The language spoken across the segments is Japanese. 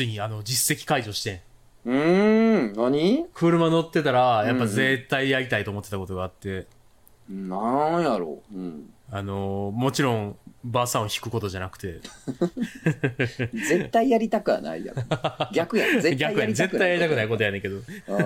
ついにあの実績解除して、うーん、何？車乗ってたら、やっぱ絶対やりたいと思ってたことがあって、なんやろう。うん。あのーもちろん、バーサンを引くことじゃなくて、絶対やりたくはないやろ。逆や。絶対逆やりたく絶対やりたくないこことやねんけど。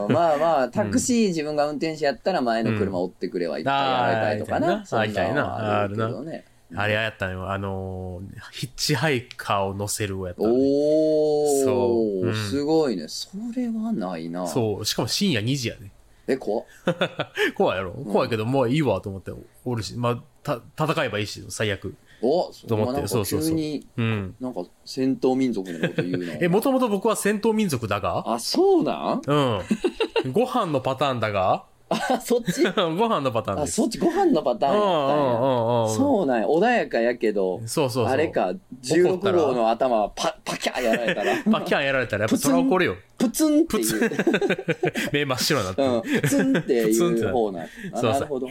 まあまあ、タクシー自分が運転手やったら前の車追ってくれはいっぱいやられたいとかな。そんありたいなあるけどね。あれはやったのよ。あのーヒッチハイカーを乗せるをやったのね、おー、そううんすごいね。それはないな。そう。しかも深夜2時やね。え、怖っ 怖いやろ？怖いけど、もういいわと思っておるし、まあ、た、戦えばいいし、最悪。おと思ってそうそうそう急に、うん。なんか戦闘民族のこと言うの。え、もともと僕は戦闘民族だが？あ、そうなん？うん。ご飯のパターンだが？あ、そっち？ご飯のパターンあ、です。そっち？ご飯のパターンやったんや。うんうんうんうん。そうなんや。穏やかやけど、そうそうそう。あれ。か、怒16ったら号の頭はパパキャーやられたら、パキャンやられたらやっぱそれは怒るよ。プツンっていう、目真っ白になって。うん、プツンって プツンってなるいう方な。あそうそうなるほど。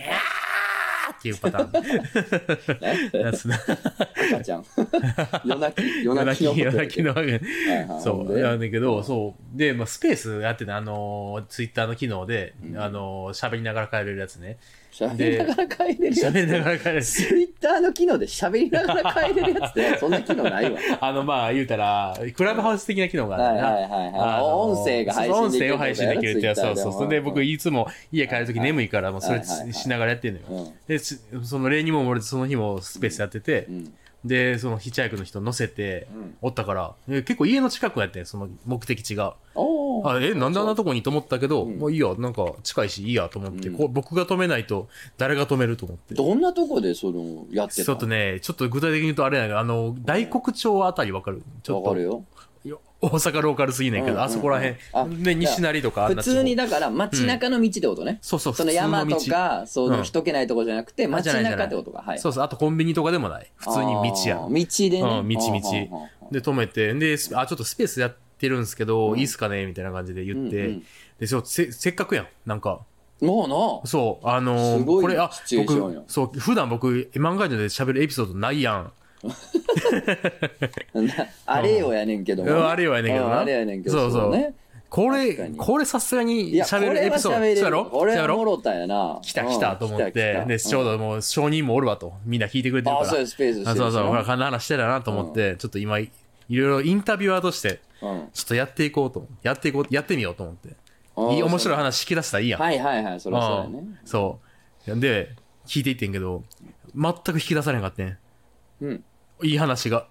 っていうパターン。や赤ちゃん。夜泣き、夜夜泣きの夜泣きの。そう。なんだけど、そう。で、まあ、スペースやってた、あのー、ツイッターの機能で、うんあのー、喋りながら帰れるやつね。喋りながら帰れるやつ。喋りながら帰れる。ツイッターの機能で喋りながら帰れるやつって、そんな機能ないわ。あの、まあ、言うたら、クラブハウス的な機能がある。はいはいはい音声が配信できる音声を配信できるってやつ。そうそうそう。で、僕、いいつも家帰るとき眠いから、もうそれしながらやってんのよ。うん。で、つその例にも漏れて、その日もスペースやっててう、ん。で、そのヒッチハイクの人乗せて、うん。おったから、え結構家の近くやってんその目的地が。あ、え、なんであんなとこにと思ったけど、うん。もういいや、なんか近いしいいやと思って、うん。こう僕が止めないと誰が止めると思って。どんなとこでその、やってたちょっとね、ちょっと具体的に言うとあれやけど、あの、大黒町あたりわかる？ちょっと。わかるよ。よ大阪ローカルすぎないけど、うんうんうんあそこらへあん。で、西成とか普な通にだから街中の道ってことね。そうそう、その山と道か、そうのん人気ないとこじゃなくて、あ街中ってことか。はい。そうそう、あとコンビニとかでもない。普通に道や道でね。うん道道で、止めて、で、スあ、ちょっとスペースやってるんですけど、うんいいっすかね？みたいな感じで言って、うんで、そうせ、せっかくやん。なんか、うんもうな。そう、あのーこれ、あ僕、そう、普段僕、漫画で喋るエピソードないやん。な あれよやねんけどもね。うんあれよやねんけどなうんあれやねんけど。そうそうね。こ確かにれ、これさすがいにや、こ喋るれはエピソード、喋れる。そうやろ？これそうやろ？はもろたやな。来た来たと思って、うんで、ちょうどもう、証人もおるわと。みんな聞いてくれてるあ、からそうや、。スペースしてるあそうそう、ほら、しこんな話してたなと思って、ちょっと今、いいろいろインタビュアーとして、なうんちょっとやっていこうと。やっていこう、やってみようと思って。いい、面白い話聞き出したらいいやん。はいはいはい、そりゃそうやねうん。そう。で、聞いていってんけど、全く引き出されへんかってん。うん。いい話が。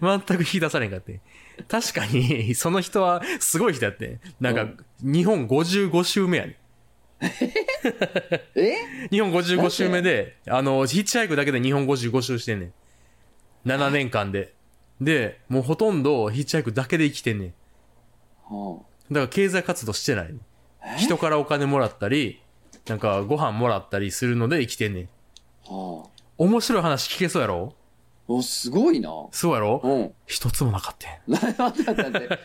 全く引き出されへんかってん。確かに、その人はすごい人やってん。なんか、日本55周目やねん。え？日本55周目で、あの、ヒッチハイクだけで日本55周してんねん。7年間で。で、もうほとんどヒッチハイクだけで生きてんねん。はだから経済活動してない。あえ？人からお金もらったり、なんかご飯もらったりするので生きてんねん。はあ。面白い話聞けそうやろ？お、すごいな。そうやろ？うん。一つもなかったん。な 待って待って待って。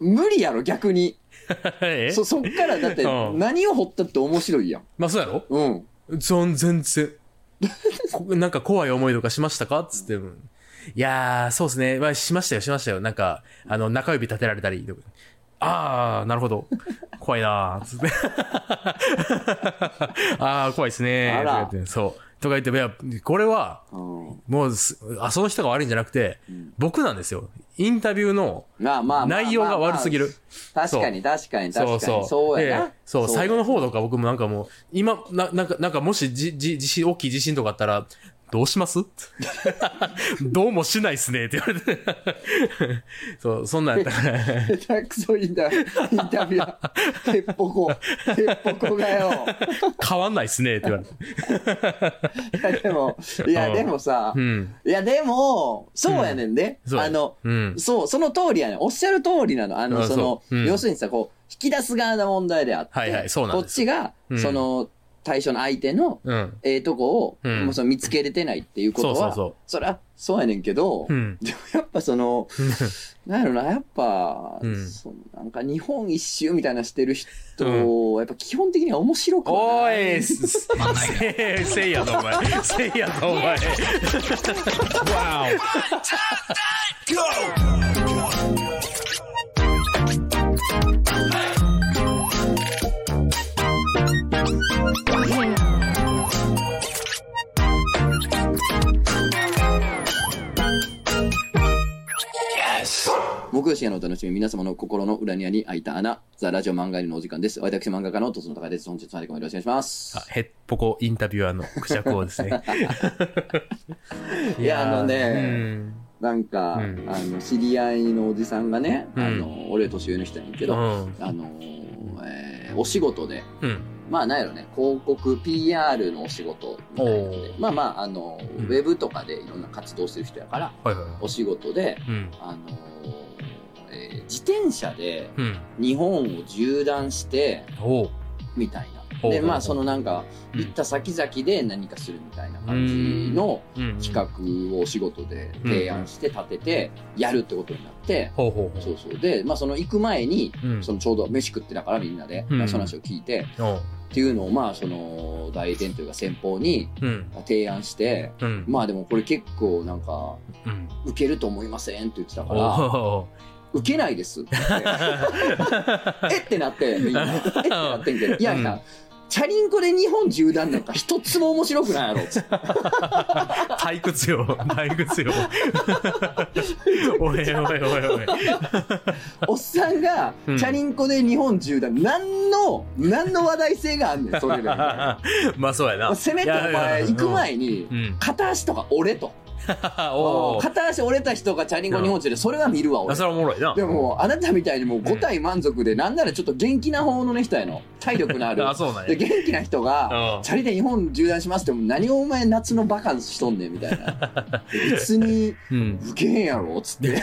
無理やろ、逆に。え？そ、そっからだって、うん何を掘ったって面白いやん。まあそうやろ？うん。全全然。こ なんか怖い思いとかしましたか？つって。うんいやー、そうですね。まあ、しましたよ、しましたよ。なんか、あの、中指立てられたりとか。あー、なるほど。怖いなー。つって。あー、怖いですねー。あらとか言ってそう。とか言って、いや、これは、うん。もうす、あ、その人が悪いんじゃなくて、僕なんですよ。インタビューの内容が悪すぎる。確かに確かに確かに。そうそう。そうやなで。そう、最後の方とか僕もなんかもう、今、ななんか、なんかもしじ、じ、地震、大きい地震とかあったら、どうします？どうもしないっすねって言われて。そう、そんなんやったから。下手くそいんだ。インタビュアー。へっぽこ。へっぽこがよ。変わんないっすねって言われて。いやでも、いやうんでもさう、ん。いやでも、そうやねんで。そうやあの、うん。そう、その通りやねん。おっしゃる通りなの。あの、うんその、要するにさ、こう、引き出す側の問題であって、はいはいそうなんこっちが、うんその、対象の相手のうん。ええとこを、うんもうその見つけれてないっていうことは、そうそうそうそりゃそうやねんけど、うん。でもやっぱその、なんやろな、やっぱ、うんそのなんか日本一周みたいなしてる人、やっぱ基本的には面白くはおない。い、すせせいやぞ、お前。せいやぞ、お前。木曜深夜のお楽しみ、皆様の心の裏にあに開いた穴、ザ・ラジオ漫画入りのお時間です。私、漫画家のとつの高です。本日もよろしくお願いします。あヘッポコインタビュアーのクジャク王ですね。いやあのねうん。なんか、うんあの、知り合いのおじさんがね、うんあの、俺年上の人やねんけど、うん。あの、えーお仕事で、うん。まあなんやろね、広告 PR のお仕事みたいなまあまあ、あの、うんウェブとかでいろんな活動してる人やから、はいはいはい。お仕事で、うん。あの、えー自転車でうん。日本を縦断して。みたいな。で、まあそのなんか、うん行った先々で何かするみたいな感じのうん。企画をお仕事で提案して立てて、やるってことになって、そうそう。で、まあその行く前に。そのちょうど飯食ってたからみんなで、その話を聞いて。っていうのをまあその代理店というか先方にうん。提案して、うん。まあでもこれ結構なんか、うん。受けると思いませんって言ってたから。受けないですって言って。えってなって、みんな。えってなってんけど、いやいや、チャリンコで日本縦断なんか一つも面白くないやろっつって。退屈よ。退屈よ。おいおいおいおい。おっさんがチうんャリンコで日本縦断、何の、何の話題性があんねん、それで。まあそうやな。せめてお前行く前にう、ん。片足とか折れと。おお。片足折れた人がチャリンコ日本中でそれは見るわ、俺あ、。それはおもろいな。でも、あなたみたいにもう5体満足で、なんならちょっと元気な方のね、人やの。体力のある。あ、そうなんで、や。元気な人がう、んチャリで日本縦断しますっても、何をお前夏のバカンスしとんねん、みたいな。別に、うん。受けへんやろ、つって。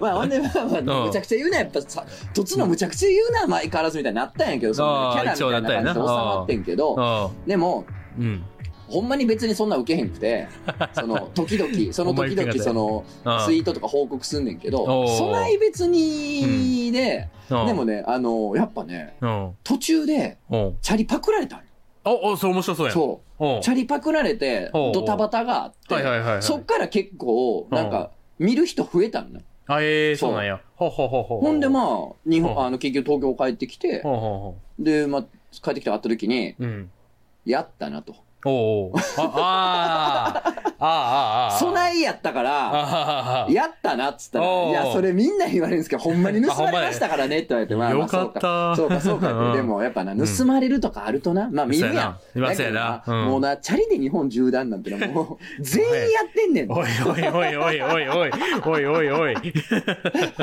まあ、ほんで、まあまあ、うんむちゃくちゃ言うな、やっぱさ、とつのむちゃくちゃ言うな、相変わらずみたいになったんやけど、そのあーキャラみたいな感じで収まってんけど、あでも、うん。ほんまに別にそんな受けへんくて、その、時々、その時々、その、あツイートとか報告すんねんけど、そない別にで、うんでもね、あの、やっぱね、うん。途中で、うん。チャリパクられたんよ。お、お、それ面白そうやん。そう。う。チャリパクられて、ドタバタがあって、そっから結構、なんか、見る人増えたんだ。あ、ええ、そうなんや。ほうほうほうほう。ほんでまあ、日うん本、あの、結局東京帰ってきて、で、まあ、帰ってきて会った時に。やったなと。おうおう。あ、あ あ、ああ、ああ。そないやったから、あやったなっつったら、いや、それみんなに言われるんですけど、ほんまに盗まれましたからねって言われて、まあ、まあよかったそうか、そうか、そうかうん。でも、やっぱな、ん盗まれるとかあるとな、まあ見るやん。な見ますやなうんもうな、チャリで日本縦断なんてのはもう、全員やってんねん。おいおいおいおいおいおいおいおいおい。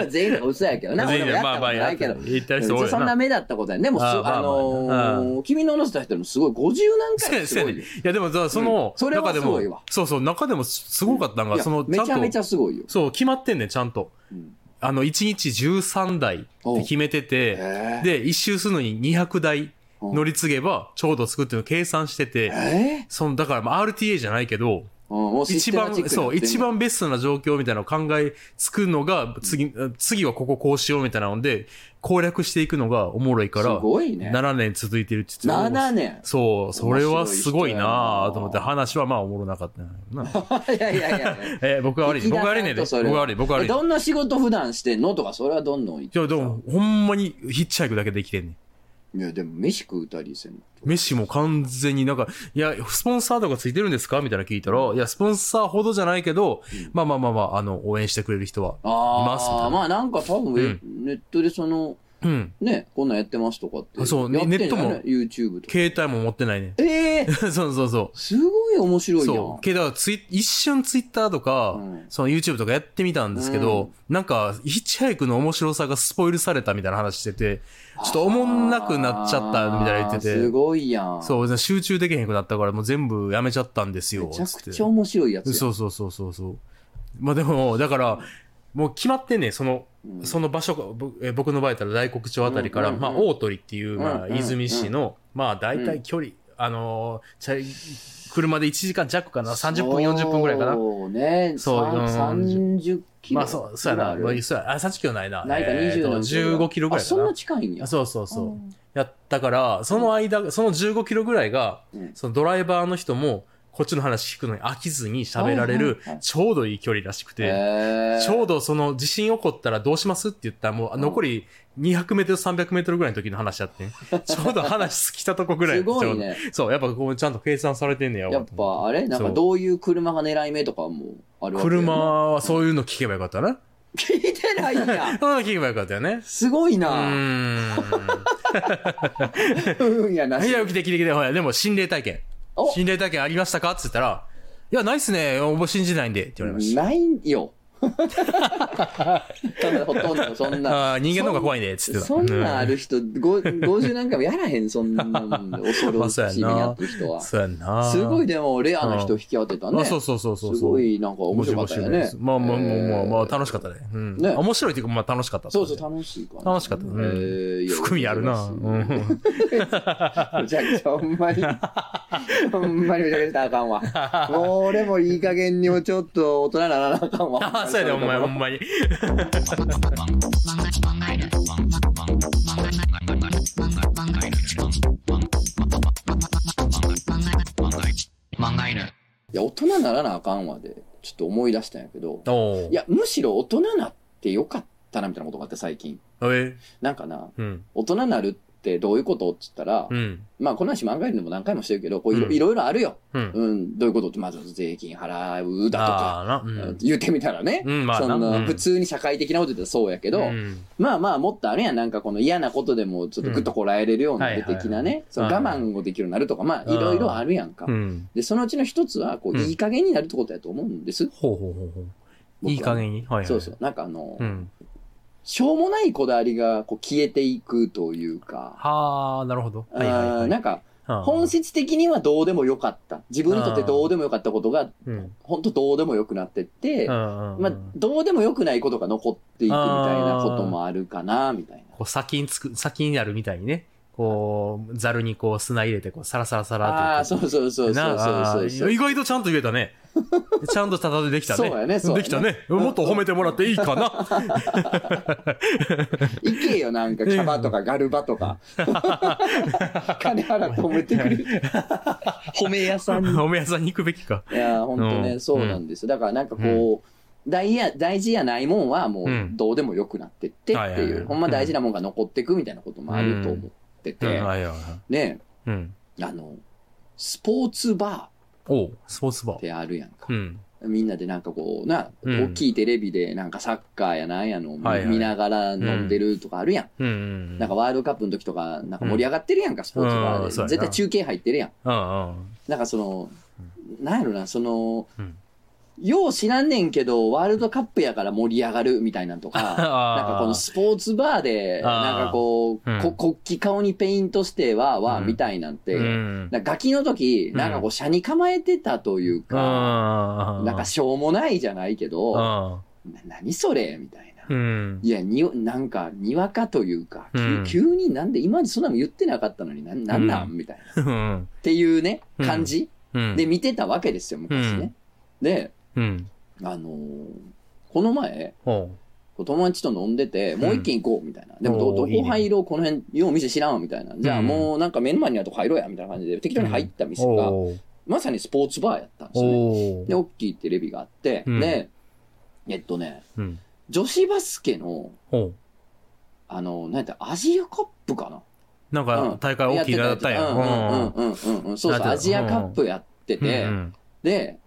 全員が嘘やけどな、俺もやったことないけど。言った人多いよな。そんな目だったことない。でも、すあのー君の乗せた人もすごい、50何回すご。いやでもさ、その、うん。それは中でも、そうそう、中でもすごかった。のが、いやその、めちゃめちゃんと、ゃすごいよ。そう、決まってんねん、ちゃんと。うん。あの、1日13台って決めてて、えで、一周するのに200台ー乗り継げば、ちょうど作っていうのを計算してて、えその、だから、まあ、RTA じゃないけど、一番そう、一番ベストな状況みたいなのを考えつくのが、次、次はこここうしようみたいなので、攻略していくのがおもろいかすら、ごいね。7年続いてるって言って7年。そう、それはすごいなぁと思って、話はまあおもろなかったな。いやいやいや。え、僕が悪い。僕が悪いねんで。僕が悪い。僕が悪い。どんな仕事普段してんのとか、それはどんどん言ってや、でも、ほんまにヒッチハイクだけで生きてんねん。いや、でも飯食うたりせんの。飯も完全になんか、いや、スポンサーとかついてるんですか？みたいな聞いたら、いや、スポンサーほどじゃないけど、まあまあまあまあ、あの、応援してくれる人は。あいますみたいなあ、まあなんか多分、うんネットでその、うん。ね、こんなんやってますとかって。あそうやってんじゃないネットも YouTube とか。携帯も持ってないねん。ええ そうそうそう。すごい面白いやん。そう。けど、ツイ一瞬ツイッターとか、うんその YouTube とかやってみたんですけど、なんか、ヒッチハイクの面白さがスポイルされたみたいな話してて、ちょっとおもんなくなっちゃったみたいな言ってあーすて、ごいやん。そう、集中できへんくなったからもう全部やめちゃったんですよ。めちゃくちゃ面白いやつやん。そうそうそうそうそう。まあでも、だから、もう決まってんねんその、うんその場所が、僕の場合だったら大黒町あたりから、まあ、大鳥っていう、まあ、うんうんうん出水市の、まあ、大体距離、あの車で1時間弱かな、30分、40分ぐらいかな。そうね。そうさうん30キロ。まあ、そう、そうやな。まあ、そうやあ、30キロないな。ないか20えーとの15キロぐらいあ、そんなかな。近いんや。あそうそうそう。やったから、その間、その15キロぐらいが、うんそのドライバーの人も、こっちの話聞くのに飽きずに喋られるちょうどいい距離らしくて、ちょうどその地震起こったらどうしますって言ったらもううん残り200メートル、300メートルぐらいの時の話やってん。ちょうど話尽きたとこぐらい。すごいね。そう、やっぱこうちゃんと計算されてんねやわやっぱあれ？なんかどういう車が狙い目とかもあるわけ車はそういうの聞けばよかったな。聞いてないんや。そういうの聞けばよかったよね。すごいうな。ーん。うんやなし。いや、来て来て来て、ほら、でも心霊体験。お心霊体験ありましたか？って言ったら、いや、ないっすね。僕信じないんで。って言われました。ないよ。ほとんどそんな。ああ、人間の方が怖いね。つってた。そんなんある。る人、ご50何回もやらへん、そんなもんで。恐ろしい目にあってる人は。そうやんな。すごいでも、レアな人引き当てたね。あ、そうそうそうそう。すごい、なんか面白かったよね。まあまあまあまあ、まあ、楽しかっったね。うん。ね面白いっていうか、まあ楽しかった。そうそう、楽しいかな。楽しかったうん含みあるな。うん。めちゃくちゃ、ほんまに、ほんまにめちゃくちゃあかんわ。俺もいい加減にもちょっと大人にならなあかんわ。やで、お前、ほんまに。いや、大人にならなあかんわで、ちょっと思い出したんやけど、おいや、むしろ大人になってよかったな、みたいなことがあって、最近。えなんかな、うん。大人になるってどういうことって言ったら、うん。まあ、この話漫画でも何回もしてるけど、こういろ,、うんいろあるよ。うん。うん、どういうことって、まず税金払うだとか。うん。言ってみたらね。そんなうん普通に社会的なこと言ったらそうやけど、うんまあまあもっとあるやん。なんかこの嫌なことでもちょっとグッとこらえれるようなうん的な。ねその我慢をできるようになるとか、まあいろいろあるやんかう。ん。で、そのうちの一つは、こう、うんいい加減になるってことやと思うんです。ほうほうほうほう。いい加減に？はいはい。そうそう。なんかあのう、ん。しょうもないこだわりがこう消えていくというか、はあ、なるほど。はいはいあはい。ーなんか、本質的にはどうでもよかった。自分にとってどうでもよかったことが、うん。本当どうでもよくなってって、まあ、どうでもよくないことが残っていくみたいなこともあるかな、みたいな。こう先につく、先になるみたいにね。こう、ざるにこう砂入れて、こう、サラサラサラって。ああ、そうそうそうそうそうそうそうー意外とちゃんと言えたね。ちゃんとただでできたね。そうやねそうやねできたね。もっと褒めてもらっていいかな。行けよ、なんか、キャバとかガルバとか。金払って褒めてくれる。褒め屋さんに。おめ屋さんに行くべきか。いや、本当ね、うんそうなんです。だからなんかこう、大や大事やないもんはもううんどうでもよくなってってってはいはいはいいう、ほんま大事なもんが残ってくみたいなこともあると思ってうん、て。ね、うん。あの、スポーツバおうスポーツバー。ーってあるやんかう。ん。みんなでなんかこうな、うん大きいテレビでなんかサッカーやなんやの見はいはい見ながら飲んでるとかあるやん。うんうん。なんかワールドカップの時とか、なんか盛り上がってるやんか、スポーツバーで。絶対中継入ってるやん。うんうん。なんかその、なんやろな、その、うんよう知らんねんけど、ワールドカップやから盛り上がるみたいなんとか、なんかこのスポーツバーで、なんかこう、うんこ国旗顔にペイントしては、わ、うんみたいなんて、うん。ガキの時、なんかこう、車に構えてたというか、あなんかしょうもないじゃないけど、なあ何それみたいな。うん。いや、に、なんか、にわかというか、急になんで今までそんなの言ってなかったのにな、なんなん、うみたいな。っうん。ていうね、うん感じ、うん。で見てたわけですよ、昔ね。で、うん。あのーこの前、友達と飲んでて、もう一軒行こう、みたいな。でもど、どこ入ろう、この辺、よう店知らんわ、みたいな。じゃあうんもうなんか目の前にあるとこ入ろうや、みたいな感じで、適当に入った店が、まさにスポーツバーやったんですよね。で、大きいテレビがあって、うんで、えっとね、うん。女子バスケの、あの、なんやったアジアカップかな？なんか大会大きいのやったんや。うんうんうんうんうんうん。そうそう、アジアカップやってて、うんで、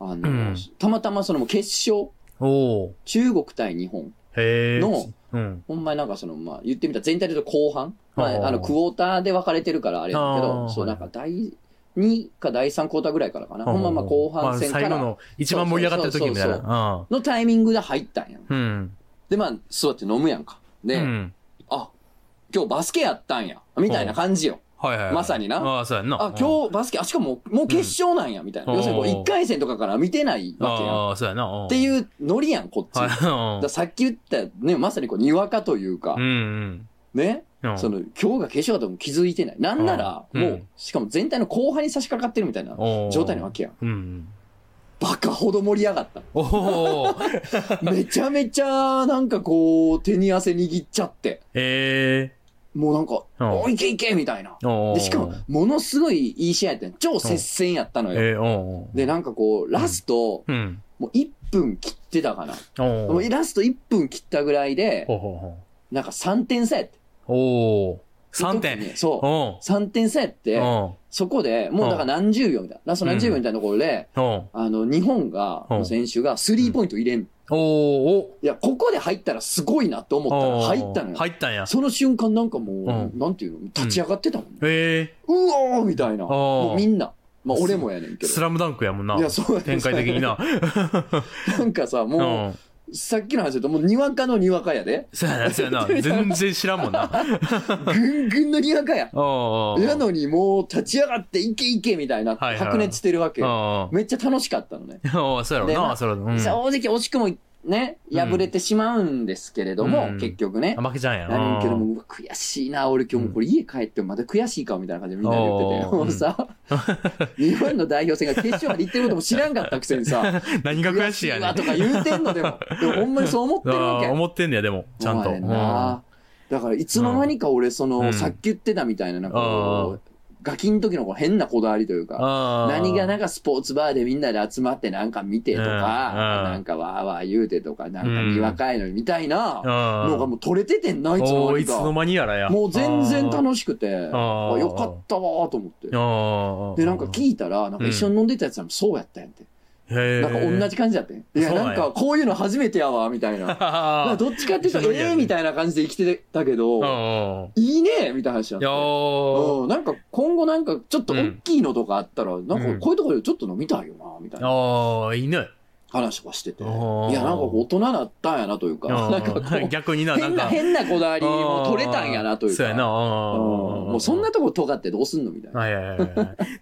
あの、うんたまたまその決勝、中国対日本。のうん。ほんまになんかその、まあ言ってみたら全体で言うと後半、まあーあ、あの、クォーターで分かれてるからあれだけあど、ーそう、はないんか第2か第3クォーターぐらいからかな。ほんままあ後半戦からまあ最後の一番盛り上がってる時みたいそうそうな。のタイミングで入ったんや。うん。で、まあ、座って飲むやんか。で、うん。あ、今日バスケやったんや。みたいな感じよ。はいはいはい。まさになああ、そうやんな。あ、今日バスケ、あ、しかももう決勝なんや、みたいな。うん要するにこう1回戦とかから見てないうんわけやん。っああ、そうやな。ていうノリやん、こっち。はい。だからさっき言った、ね、まさにこう、にわかというかうん、うんね、うん。その、今日が決勝だとも気づいてない。なんなら、うんもう、しかも全体の後半に差し掛かってるみたいなおー状態なわけやん。うんうん。バカほど盛り上がった。おお めちゃめちゃ、なんかこう、手に汗握っちゃって。えもうなんか、うんおいいけいけみたいな。で、しかも、ものすごいいい試合やったん超接戦やったのよ。で、なんかこう、ラスト、うん。もう1分切ってたかな。おもうおラスト1分切ったぐらいで、なんか3点差やって。う。おお3時点？にそう。おう3点差やって、そこで、もうだから何十秒みたいな。ラスト何十秒みたいなところで、あの、日本が、うんの選手がスリーポイント入れん。おおいや、ここで入ったらすごいなって思ったら入ったのよ。入ったんや。その瞬間なんかもう、うんなんていうの？立ち上がってたもんね。えうおーみたいな。ーもうみんな。まあ俺もやねんえけど。スラムダンクやもんな。いや、そうやね展開的にな。なんかさ、うもん。う、さっきの話だと、もうにわかのにわかやで。そうやな、そうやな。全然知らんもんな。ぐんぐんのにわかや。なのにもう立ち上がっていけいけみたいな、はいはい白熱してるわけめっちゃ楽しかったのね。おそうやろな、そ。うん。正直惜しくもね、敗れてしまうんですけれども、うん結局ねあ。負けちゃうんや。なるけども、悔しいな、俺今日もこれ家帰ってもまだ悔しいかみたいな感じでみんなで言ってて、もうさ、日本の代表戦が決勝まで行ってることも知らんかったくせにさ、何が悔しいやねん。わとか言うてんのでも、でも ほんまにそう思ってるわけ。思ってんねや、でも、ちゃんと。だからいつの間にか俺その、うん。さっき言ってたみたいななんかガキの時のこう変なこだわりというか何がなんかスポーツバーでみんなで集まってなんか見てとか、なんかわーわー言うてとかなんかにわかいのにみたいなのがもう取れててんないつのお間にか。ーいつの間にやらや。もう全然し楽しくてあよかったわーと思って。いでなんか聞いたらなんか一緒に飲んでたやつらもそうやったんやって、へなんか同じ感じだったいやなんかこういうの初めてやわみたいな。どっちかっていうとええみたいな感じで生きてたけど、うん。いいねみたいな話だっいやて。ーうん、なんか今後なんかちょっと大きいのとかあったら、なんかうんこういうところでちょっと飲みたいよな、みたいなあー、いいね。話とかしてて。いあや、ーなんか大人なったんやなというか、なんか 逆にな、変な、か。変なこだわりも取れたんやなというか。そうやな。うんももうそんなとこ尖ってどうすんのみたいな。はいはい。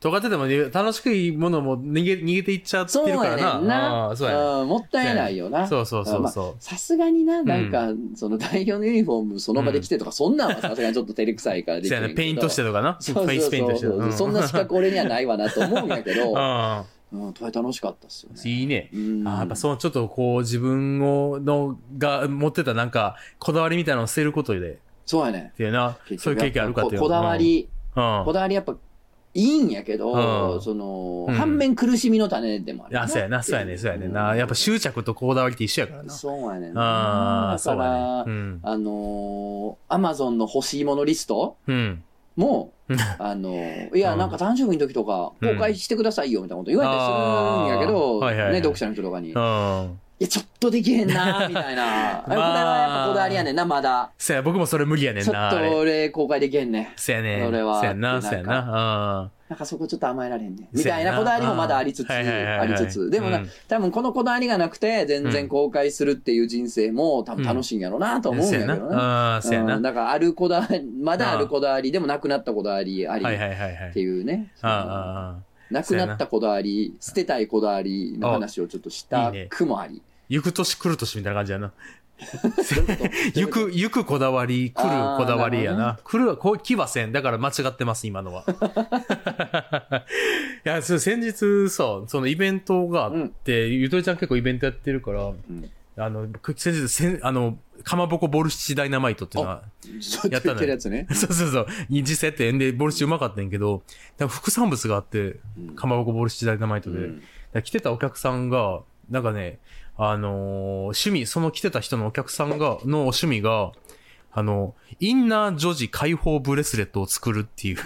尖っててもね楽しくいいものも逃げ逃げていっちゃってるからな。そうやねうんもったいないよな。そうそうそうさすがにな、なんか、その代表のユニフォームその場で着てとか、そんなんはさすがにちょっと照れくさいからう。でき。ペイントしてとかな。フェイスペイントしてそうそんな資格俺にはないわなと思うんやけど、あうん、と楽しかったっすよね。あ、いいね。うんあーやっぱそのちょっとこう自分をのが持ってたなんかこだわりみたいなのを捨てることでっそうやね。ていうな、結そういう経験あるかっていう。ここだわり、うん。うんこだわりやっぱいいんやけど、うんその、うん反面苦しみの種でもあるそうやな、そうやね、そうやねんな。やっぱ執着とこだわりって一緒やからな。そうやねんあな。あ、だそうやね。うん。あのー、アマゾンの欲しいものリストうん。もうん、あのー、いや、うん。なんか誕生日の時とか、うん。公開してくださいよ、みたいなこと言われたりするんやけど、ね、読者の人とかに。や、ちょっとできへんな、みたいな。あれこれはやっぱこだわりやねんな、まだ。そうや、僕もそれ無理やねんちょな。っと俺公開できへんねん。そうやね。それはそうやな、そうやなんな。なんかそこちょっと甘えられんねん。みたいなこだわりもまだありつつ、ありつつ。でもなうん、多分このこだわりがなくて、全然公開するっていう人生も多分楽しいんやろうなとうん。思うんややけどな。な。うん、そうやな。うんだからあるこだわり、まだあるこだわりでもなくなったこだわりありっはいはいはいはいて。いうね。ああああ。なくなったこだわり、捨てたいこだわりの話をちょっとしたいいねくもあり。行く年来る年みたいな感じやな。行く、行くこだわり、来るこだわりやなな。来るは、こう、来はせん。だから間違ってます、今のは。いや、そう先日さ、そのイベントがあって、ゆとりちゃん結構イベントやってるから、んあの、く先日、せんあの、かまぼこボルシチダイナマイトっていうのは、やったたのやつね。そうそうそう、実際やってんで、ボルシチうまかったんやけど、副産物があって、うんかまぼこボルシチダイナマイトで、来てたお客さんが、なんかね、あのー趣味、その来てた人のお客さんが、の趣味が、あの、インナー女児解放ブレスレットを作るっていう、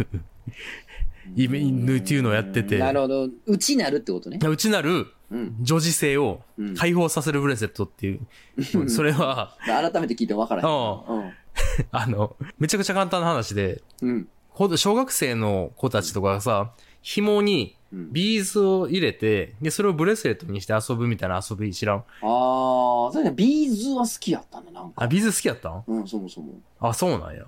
イベントっていうのをやってて、なるほど。うちなるってことね。うちなるうん。女児性をうん解放させるブレスレットっていう、それは、改めて聞いても分からへん。う あの、めちゃくちゃ簡単な話で、うん。小学生の子たちとかがさ、紐にうんビーズを入れて、で、それをブレスレットにして遊ぶみたいな遊び知らん？ああ、それね、ビーズは好きやったね、なんか。あ、ビーズ好きやったん？うん、そもそも。あ、そうなんや。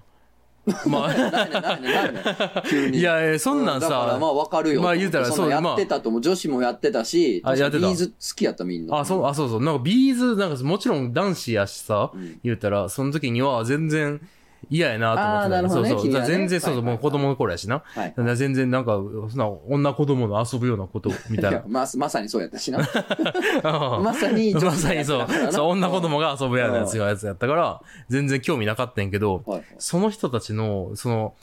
まあ、ないねないねないね急に。いやいや、そんなんだからまさ、あわかるよ。まあ言うたらそうやってたと思う。女子もやってたし、あやってたビーズ好きやったみんな。あ、そう、あ、そうそう。なんかビーズ、なんかもちろん男子やしさ、うん言うたら、その時には全然嫌やなと思ってたあーなるほどねそうそう。ね全然そうそう、はいはいはいもう子供の頃やしな。はい。全然なんか、そんな女子供の遊ぶようなことみたいな。ままさにそうやったしな。うんまさにまさにそうそう、女子供が遊ぶようなやつがやつやったから、全然興味なかったんやけど、はいその人たちの、その、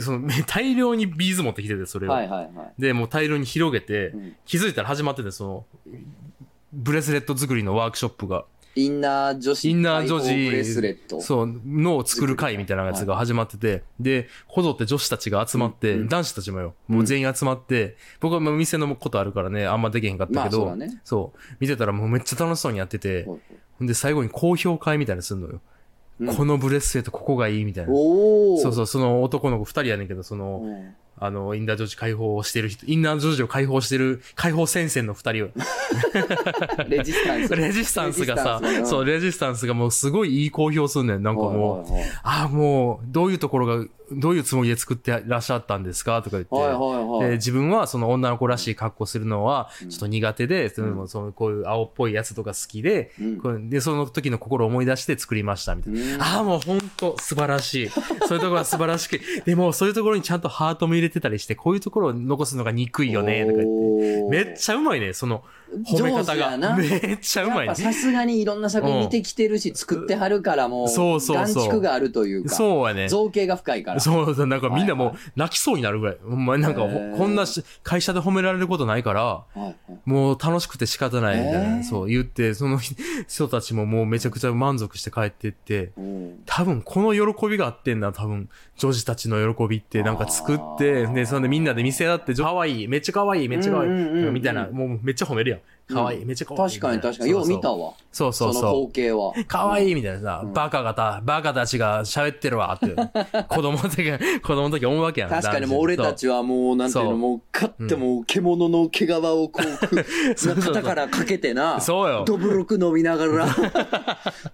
その、大量にビーズ持ってきてて、それを。はいはいはい。で、もう大量に広げて、うん気づいたら始まってて、その、ブレスレット作りのワークショップが、インナー女子インナー女子ブレスレット。そう、のを作る会みたいなやつが始まってて、で、こぞって女子たちが集まって、うん。うん男子たちもよ、もう全員集まって、僕はもう店のことあるからね、あんまできへんかったまけど、あそうだね。そう、見てたらもうめっちゃ楽しそうにやってて、はいほんで最後に公表会みたいなのするのよ。うんこのブレスレットここがいいみたいな。そうそう、その男の子二人やねんけど、その、うんあの、インナー女子解放をしてる人、インナー女子を解放してる、解放戦線の二人を、レジスタンス。レジスタンスがさそう、レジスタンスがもうすごいいい公表すんねん。なんかもう、ああ、もう、どういうところが、どういうつもりで作ってらっしゃったんですか？とか言って、はいはいはいで自分はその女の子らしい格好するのはうんちょっと苦手で、そのそのこういう青っぽいやつとか好きで、うんで、その時の心を思い出して作りましたみたいな。うんああ、もう本当素晴らしい。そういうところは素晴らしく。でも、そういうところにちゃんとハートも入れてたりして、こういうところを残すのが憎いよね、とか言って。めっちゃうまいね、その褒め方が。めっちゃうまい。さすがにいろんな作品見てきてるし、作ってはるからもう、そうそうそう眼蓄があるというか、そうやね。造形が深いから。そうそう、なんかみんなもはいう泣きそうになるぐらい。ほんまになんかこんなし会社で褒められることないから、もう楽しくて仕方ないみたいな、そう言って、その人たちももうめちゃくちゃ満足して帰ってって、うん多分この喜びがあってんな、多分、女児たちの喜びってなんか作って、で、そんでみんなで店だって、可愛いめっちゃ可愛いめっちゃ可愛いみたいな、もうめっちゃ褒めるやん。可愛いめっちゃ可愛い確かに確かに。よう見たわ。そうそうそのそう。光景は。可愛いみたいなさ、うんバカがた、バカたちが喋ってるわって、子供の時、子供の時思うわけやん。確かにもう俺たちはもう、なんていうの、もう、買ってもう獣の毛皮をこう、肩 からかけてな、そうよ。ドブロク飲みながら、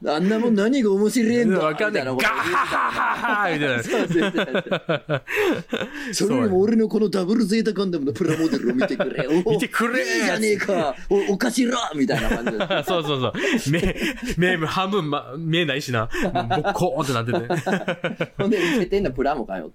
あんなもん何が面白いんだわかんない。ガッみたいなことハハハハみたいな。それよりも俺のこのダブルゼータガンダムのプラモデルを見てくれ。お見てくれいいじゃねえか。お、おかしらみたいな感じで。そうそうそう。目、目半分、ま、見えないしな。ボッコーってなってて。ほんで、見せてんのプラモかよ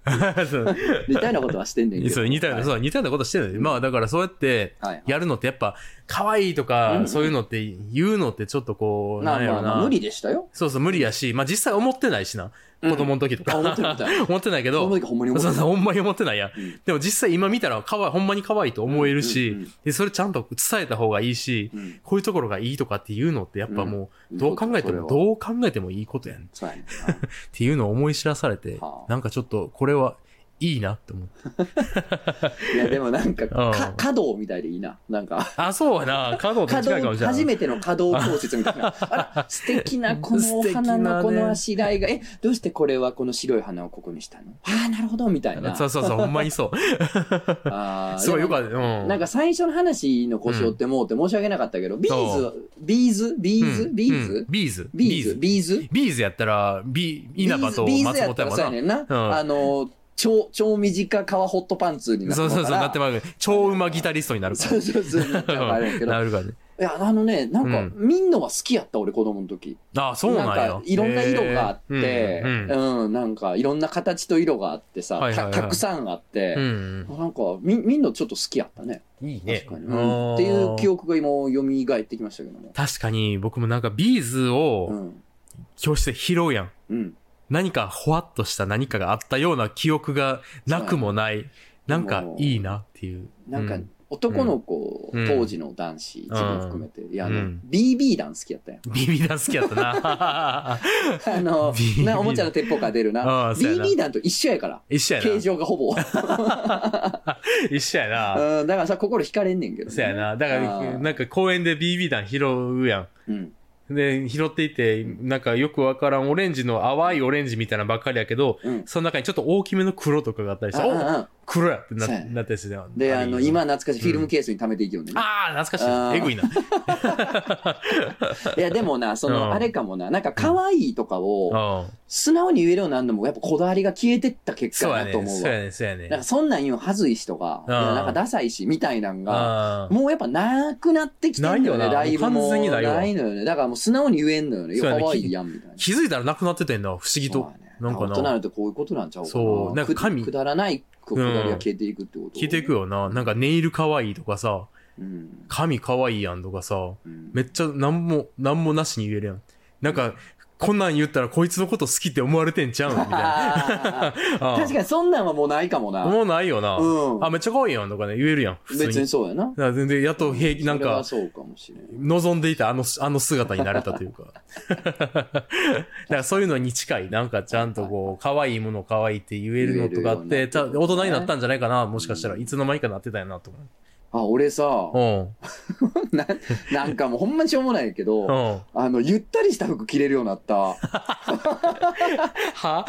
みたいなことはしてんねんけど。そう似たような、そう、似たようなことしてるのよまあ、だからそうやってやるのってやっぱ、可愛いとか、うん。そういうのって言うのってちょっとこう、まなんやろな。無理でしたよ。そうそう、無理やし、まあ実際思ってないしな。子供の時とか。あ思ってない 思ってないけど、ほんまに思ってない。ほんまに思ってないやでも実際今見たら、かわい、ほんまに可愛いと思えるし、で、それちゃんと伝えた方がいいし、うん。こういうところがいいとかっていうのってやっぱもう、うん。どう考えても、どう考えてもいいことやん。っ。ていうのを思い知らされては、あ。なんかちょっと、これはいいなって思って。いや、でもなんか、うんか華道みたいでいいな。なんか。あ、そうやな。華道、近いかもしれない。初めての華道教室みたいな。あら、素敵なこのお花のこのあしらいが、え、どうしてこれはこの白い花をここにしたの？ああ、なるほど、みたいな。そうそうそう、ほんまにそう。あーすごいよかでった。うん。もなんか最初の話の腰折ってもうって申し訳なかったけど、ビーズ、ビーズ、ビーズ、うんビーズ？うんビーズ？ビーズ、ビーズ？ビーズ？やったら、ビ、稲葉と B'z 松本やもんな。そうやねんな。うんあの、超、超短革ホットパンツになってそうそうそう、なってままう。超うまギタリストになるかそうそうそう、なっちゃうからけら。ど。ないるからね。や、あのね、なんか、うん見んのは好きやった、俺子供の時。ああ、そうなんやか。いろんな色があって、へーうんうん、なんか、いろんな形と色があってさ、はいはいはいたたくさんあって、うん。なんか、み、みんなちょっと好きやったね。いいね確かに。うんっていう記憶が今、蘇ってきましたけども。確かに、僕もなんかビーズうをん。教室で拾うやん。うん。何かほわっとした何かがあったような記憶がなくもない。なんかいいなっていう。なんかう、男の子、うん当時の男子、自分含めて、いや、あの、うん BB 弾好きやったやん。ビビダン好きやったな。あの BB、な、おもちゃの鉄砲から出るあな。うやな BB 弾と一緒やから。一緒や形状がほぼ。な。一緒やな。うん、だからさ、心惹かれんねんけど、ね。そうやな。だかあら、ーなんか公園で BB 弾拾うやん。うん。で、拾っていて、なんかよくわからんオレンジの淡いオレンジみたいなのばっかりやけど、うん。その中にちょっと大きめの黒とかがあったりして、あ黒やってなったやつだよ。で、あの、れ今懐かしいフィルムケースに貯めていきよんね。ああ、懐かしい。えぐいな。いや、でもな、そうんの、あれかもな、なんか可愛いとかを、うん。素直に言えるようになるのも、やっぱこだわりが消えてった結果だと思うわ。そうやねそうやねなんかそんなん言うのはずいしとか、なんかダサいし、みたいなんが、もうやっぱなくなってきてんのよね、だいぶ。完全にないわのよね。だからもう素直に言えんのよね。可愛いやん、みたいな。気づいたらなくなっててんな、不思議となんかな大人になるとこういうことなんちゃうかな。そうなんか神くくだらないくだりが消えていくってこと。聞いていくよな。なんかネイル可愛いとかさ、うん。髪可愛いやんとかさ、うんめっちゃなんも、なんもなしに言えるやん。なんか、こんなん言ったらこいつのこと好きって思われてんちゃうんみたいな。確かかにそんなんはもうないかもな。もうないよな。うんあ、めっちゃ可愛いやんとかね、言えるやん。普通に。別にそうやな。全然やっと平気、なんか、そうかもしれん。望んでいたあの、あの姿になれたというか。だからそういうのに近い。なんかちゃんとこう、可愛いもの可愛いって言えるのとかあって、大人になったんじゃないかな。もしかしたらいつの間にかなってたんやなとあ、俺さ、思う。ななんかもうほんまにしょうもないけど。あの、ゆったりした服着れるようになった。は？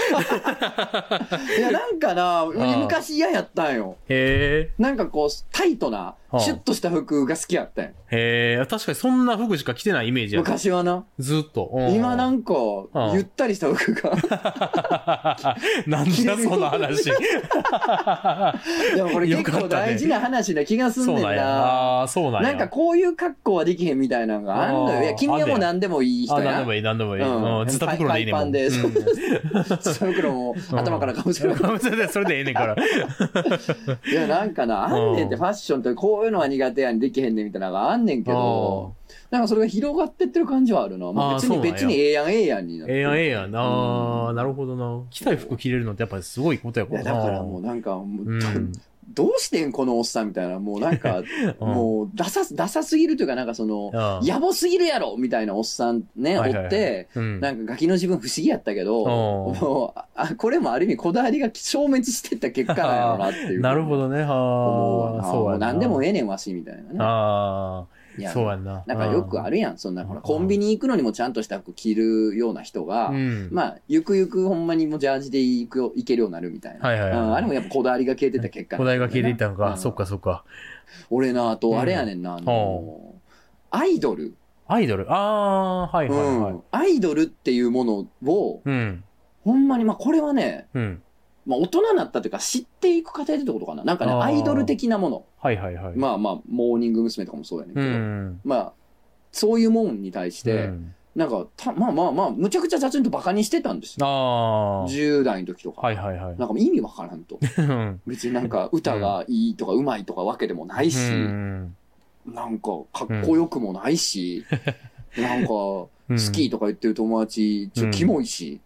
いや、なんかな、昔嫌やったんよ。へえ。なんかこう、タイトな、あシュッとした服が好きやったんよ。へえ。確かにそんな服しか着てないイメージや。昔はな。ずっと。うん今なんかあ、ゆったりした服が。なんだその話。でもこれ結構大事な話な気がすんねんそうなんや。な。ああー、そうなんや。なんかこういう格好はできへんみたいなのがあんのよ。いや、君はもう何でもいい人あ、やななんでも。いい、なんでもいい。うんうん。ずっと袋でいいねんもん。海パンで うんずっと袋も頭からかぶせる。それで、それでええねんから。いや、なんかな、あんねんってうんファッションってこういうのは苦手やにできへんねんみたいなのがあんねんけど、なんかそれが広がってってる感じはあるな。まあ、別に別にええやんええやんになってるええやん、ええやん。ああ、うんなるほどな。着たい服着れるのってやっぱりすごいことやかいや、らな。だからもうなんか、もううん。どうしてんこのおっさんみたいな、もうなんか、もうダサ、ダサすぎるというか、なんかその、うん、やぼすぎるやろみたいなおっさんね、はいはいはいおって、うん、なんかガキの自分不思議やったけど、うんもうあ、これもある意味こだわりが消滅してった結果なんやろうなっていう。なるほどね。はあ、思うわな。もうそうやな。何でもええねんわし、みたいなね。ああ、いやそうやんな。なんかよくあるやん。そんな、ほら、うんコンビニ行くのにもちゃんとした服着るような人が、うん。まあ、ゆくゆくほんまにもうジャージで行くよ、行けるようになるみたいな。はいはいはいうんあれもやっぱこだわりが消えてた結果古代が消えていったのか。うんそっかそっか。俺な、あと、あれやねんな、あの、アイドル。アイドル？ああー、はいはいはい。うんアイドルっていうものを、うん。ほんまに、まあこれはね、うん。まあ大人になったというか知っていく過程でってことかな。なんかね、アイドル的なもの。はいはいはい。まあまあ、モーニング娘。とかもそうやねんけうど、ん。まあ、そういうもんに対して、うんなんか、たまあまあまあ、むちゃくちゃ雑にとバカにしてたんですよ。ああ。10代の時とか。はいはいはい。なんか意味わからんと。うん別になんか歌がいいとかうまいとかわけでもないし、うんなんかかっこよくもないし、なんか好きとか言ってる友達、ちょっとキモいし。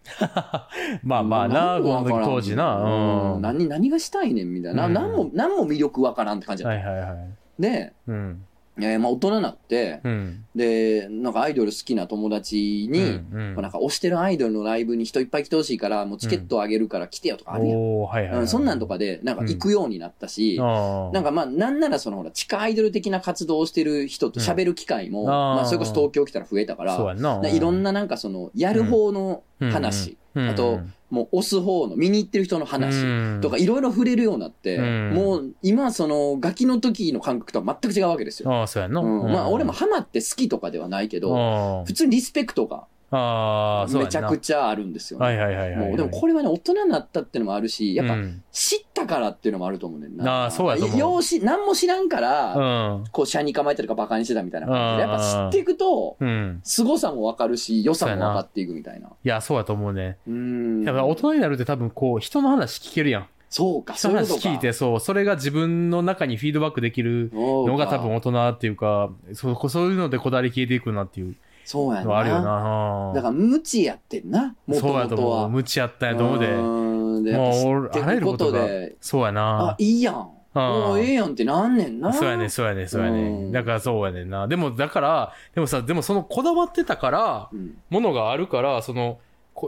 まあまあな、この時当時な。うん。は何、何がしたいねんみたいな。うんなんも、なんも魅力わからんって感じいだった。はいはい。で、うん。えーまあ大人になって、うん。で、なんかアイドル好きな友達に、うんまあなんか推してるアイドルのライブに人いっぱい来てほしいから、もうチケットあげるから来てよとかあるやん。そんなんとかで、なんか行くようになったし、ああ。なんかまあ、なんならそのほら、地下アイドル的な活動をしてる人と喋る機会も、まあ、それこそ東京来たら増えたから、いろんななんかその、やる方の話、うん、あともう押す方の、見に行ってる人の話とか、いろいろ触れるようになって、うん。もう今その、ガキの時の感覚とは全く違うわけですよ。ああ、そうやんな。うん。まあ、俺もハマって好きとかではないけど、あ普通にリスペクトがあめちゃくちゃあるんですよね。はいはいはいはいはい。もうでもこれはね、大人になったっていうのもあるし、やっぱうん知ったからっていうのもあると思うねんな。あーそうやと思うよし、何も知らんから、うん。こう、車に構えてるかバカにしてたみたいな感じで、やっぱ知っていくと、うん。凄さもわかるし、良さも分かっていくみたいな。いや、そうやと思うね。うーん。だから大人になるって多分こう、人の話聞けるやん。そうか、人のそう。話聞いて、そう、それが自分の中にフィードバックできるののが多分大人っていうか、そうそういうのでこだわり消えていくなっていうそうやな。あるよな。だから、無知やってんな、もとそうやもと思う。無知やったんやと思うで。うーんで、もうあらゆるこことが。で、そうやあな、。いいやん。もうええやんってなんねんな。そうやね、そうやね、そうやうね。んだからそうやねんな。でも、だから、でもさ、でもそのこだわってたから、うん。ものがあるから、その、こ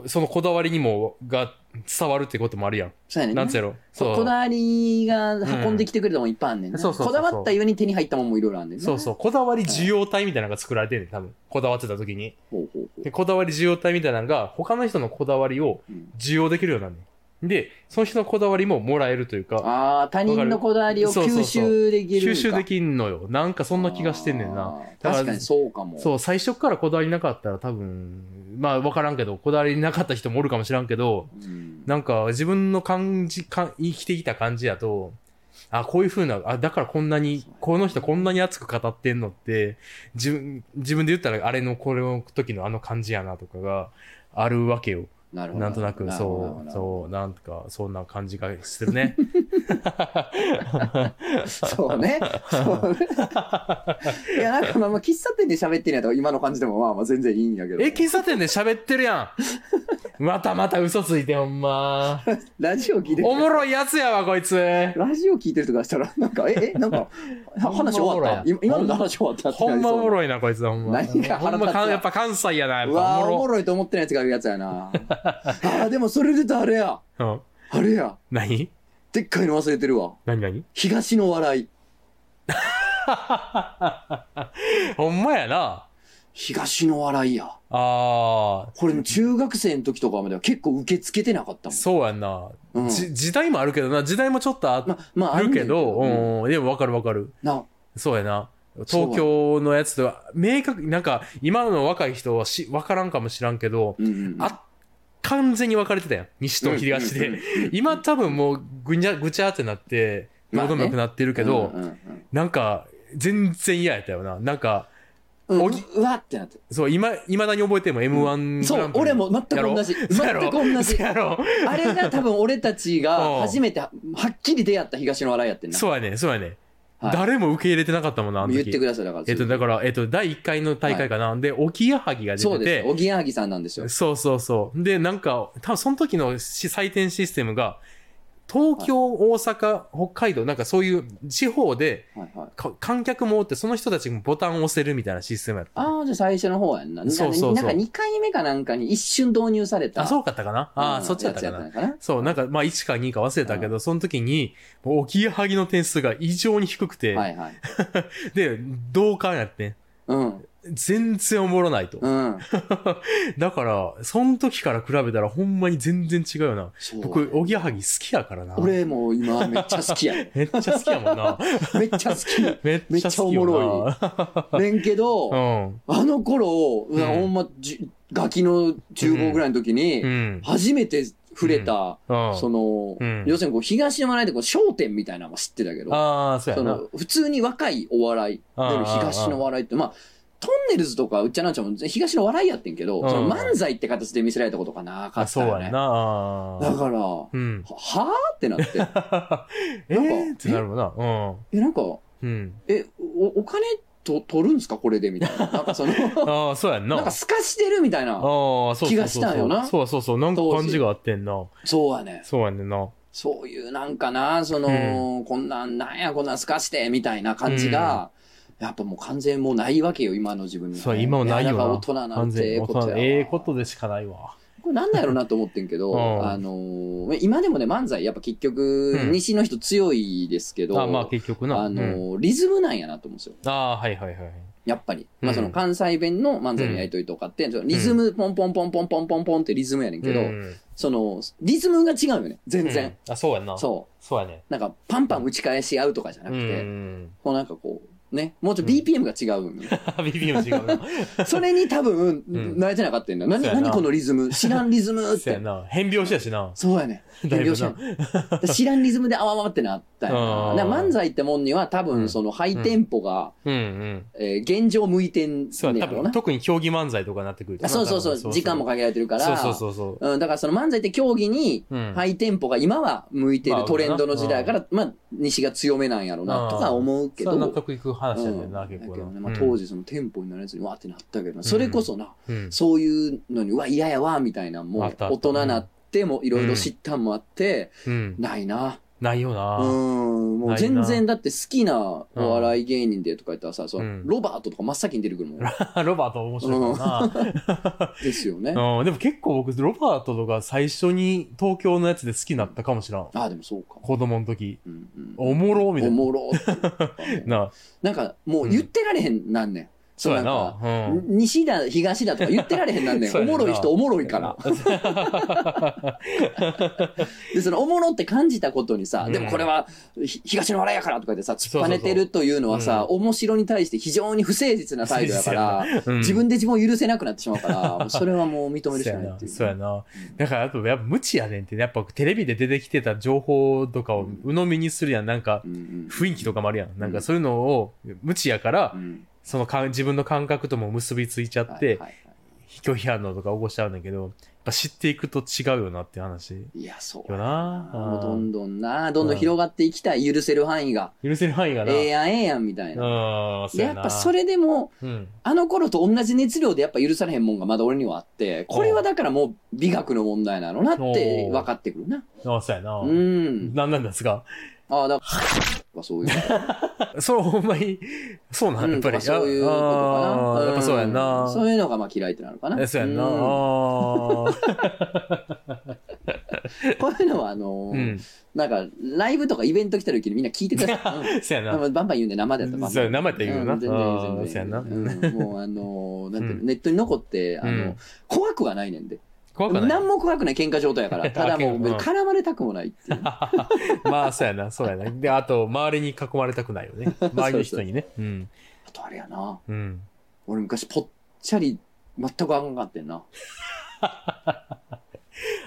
そのこだわりにも、が伝わるってこともあるやん。そうやねんななんつうやろ？ここだわりが運んできてくれたもんいっぱいあんねんな。そうそうそうそうこだわったゆえに手に入ったもんもいろいろあんねんな。そうそう。こだわり需要体みたいなのが作られてんねん、多分。こだわってた時に。ほうほうほうで、こだわり需要体みたいなのが、他の人のこだわりをうん需要できるようになるねん。で、その人のこだわりももらえるというか、ああ、他人のこだわりを吸収できる。吸収できんのよ。なんかそんな気がしてんねんな。から確かにそうかも。そう、最初からこだわりなかったら多分、まあわからんけど、こだわりなかった人もおるかもしらんけど、うん。なんか自分の感じ、か生きてきた感じやと、あ、こういう風な、あ、だからこんなに、この人こんなに熱く語ってんのって、自分、自分で言ったらあれのこれの時のあの感じやなとかがあるわけよ。なるほど。なんとなく、そう、どそう、なんか、そんな感じがするね。そうね。そうね。いや、なんかまあまあ、喫茶店で喋ってんやったら今の感じでもまあまあ全然いいんやけど。え、喫茶店で喋ってるやん。またまた嘘ついてほんま。ラジオ聞いてるおもろいやつやわ、こいつ。ラジオ聞いてるとかしたら、なんか、え、え、なんか、は話終わった？今今ので話終わったほんまおもい。ろいな、こいつ、ほんま。何がほんまやっぱ関西やな、やっうわーぱおもろ。おもろいと思ってないやつがいるやつやな。あー、でもそれでとあれや。うん。あれや。何？でっかいの忘れてるわ。何何？東の笑い。ほんまやな。東の笑いや。あこれ中学生の時とかまでは結構受け付けてなかったー、もん。そうやんな。うんじ時代もあるけどな、時代もちょっとあま、まあ、あるけど、うんうん、でもわかるわかる。な、そうやな。東京のやつとは、明確、なんか、今の若い人はし、わからんかもしらんけど、うんうんうん。あ、完全に分かれてたやん。西と東で。今多分もうぐにゃ、ぐちゃってなって、どうでもよくなってるけど、なんか、全然嫌やったよな。なんか、うわってなって。そう、今、未だに覚えても M1 そう、俺も全く同じ。全く同じあれが多分俺たちがうん初めてははっきり出会った東の笑いやってんな。そうやね、そうやね。はい誰も受け入れてなかったもんな、あの時。言ってください、だから。えっと、だから、えっと、第1回の大会かな。で、おぎやはぎが出てそうです。て、おぎやはぎさんなんですよ。そうそうそう。で、なんか、多分その時のし採点システムが、東京、大阪、北海道、なんかそういう地方で、観客もおって、その人たちもボタンを押せるみたいなシステムやった。ああ、じゃあ最初の方やんな。そうそうそうなんか2回目かなんかに一瞬導入された。あ、そうかったかなああ、うんそっちだったかなそう、なんか、まあ、1か2か忘れたけど、その時に、もう、おきやはぎの点数が異常に低くて、はいはい。で、同感やってん。うん。全然おもろないと。うん。だから、その時から比べたらほんまに全然違うよな。僕、おぎやはぎ好きやからな。俺も今めっちゃ好きやね めっちゃ好きやもんな。めっちゃ好き。めっちゃ好きよな。ねんけど、うん。あの頃、うんほんま、じガキの中高ぐらいの時に、うん。初めて触れた、うん。その、うん要するにこう東山内でこう焦点みたいなのは知ってたけど、その普通に若いお笑い、東の笑いって、まあ、トンネルズとかうっちゃなんちゃんも東の笑いやってんけど、うんその漫才って形で見せられたことがなかあ、ったよね。そうだから、はうん。はぁってなって、えー？ってなるもんな。え、なんか、うん。うん。え、おお金と取るんすか？これでみたいな。なんかその、ああ、そうやんな。なんか透かしてるみたいな。気がしたんよなそうそうそう。なんか感じがあってんな。そうやね。そうやねんな。そういうなんかな、その、こんなん、なんやこんなん透かして、みたいな感じが、やっぱもう完全もうないわけよ、今の自分にはね。そう、今もないよやだからな。大人なんてええことでしかないわ。これなんだやろうなと思ってんけど、うんあのー今でもね、漫才、やっぱ結局、うん西の人強いですけど、あまあ結局な。あのうんーリズムなんやなと思うんですよ。ああ、はいはいはい。やっぱり。まあうんその関西弁の漫才のやりとりとかって、そのリズム、ポンポンポンポンポンポンポンってリズムやねんけど、うんその、リズムが違うよね、全然。うんあ、そうやんな。そう。そうやね。なんか、パンパン打ち返し合うとかじゃなうくて、ん。こうなんかこう、ね、もうちょっと BPM が違うよね、ビビも違うな。それに多分、うん慣れてなかったんだよ。何、そうやな何このリズム？知らんリズムって。そうやな。変拍子やしな。そうやね。だいぶな変拍子やね知らんリズムであわわってなったよあーな。だから漫才ってもんには多うん分そのハイテンポが、うんうん。えー現状向いてんねそうや、ろうな。特に競技漫才とかになってくるとそうそうそう、時間も限られてるから。そうそうそうそう。うん、だからその漫才って競技に、うんハイテンポが今は向いてまあるトレンドの時代やから、まあ、西が強めなんやろうな、とか思うけど。そう納得いく話やねうんんな、結構な。だけどね、まあ、当時そのテンポにならずにわーってなったけどな、それこそな、うん。そういうのに、うわ、嫌やわ、みたいな、もう大人なってもいろいろ知ったんもあって、うん。ないな。ないような。ん、もう全然だって好きなお笑い芸人でとか言ったらさ、そのうんロバートとか真っ先に出てくるもん。ロバート面白いな。ですよね。うん、でも結構僕、ロバートとか最初に東京のやつで好きになったかもしらん。ああ、でもそうか。子供の時。うんうんおもろみたいな。おもろ。ななんかもう言ってられへんなんねん。そうやな西だ、東だとか言ってられへんなんねん。おもろい人おもろいから。で、そのおもろって感じたことにさ、うんでもこれはひ東の笑いやからとかでさ、突っぱねてるというのはさ、面白に対して非常に不誠実な態度だから、うん自分で自分を許せなくなってしまうから、それはもう認めるしかないっていう。そうやな。だから、あと、やっぱ無知やねんってね。やっぱテレビで出てきてた情報とかを鵜呑みにするやん。なんか雰囲気とかもあるやん。なんかそういうのを無知やからう、んそのか自分の感覚とも結びついちゃって、拒否反応とか起こしちゃうんだけど、やっぱ知っていくと違うよなっていう話。いや、そうよなもうどんどんな、どんどん広がっていきたい、許せる範囲が。許せる範囲がな。ええやん、ええやん、みたいな。で、やっぱそれでも、うん。あの頃と同じ熱量でやっぱ許されへんもんがまだ俺にはあって、これはだからもう美学の問題なのなって分かってくるな。あそうやな。うん。なんなんですか？あ あ、だから、そういう。そう、ほんまに、そうなん、うんやっぱり。とかそういうことかあな。ーやっぱそうやんんな。そういうのがまあ嫌いってなるかな。えそうやんな。んあ こういうのはあのー。なんか、ライブとかイベント来た時にみんな聞いてください。うんそうやな。まあバンバン言うんで生でやったらバンバンそうや生やったら言うなん全然全然そうやなうんもうあのーなんていうのうんネットに残って、あのうん、怖くはないねんで。怖くない。何も怖くない喧嘩状態やから、ただもううん絡まれたくもないっていう。まあ、そうやな、そうやな。で、あと、周りに囲まれたくないよね。周りの人にね。うん。あとあれやな。うん。俺昔ぽっちゃり全くあかんかってんな。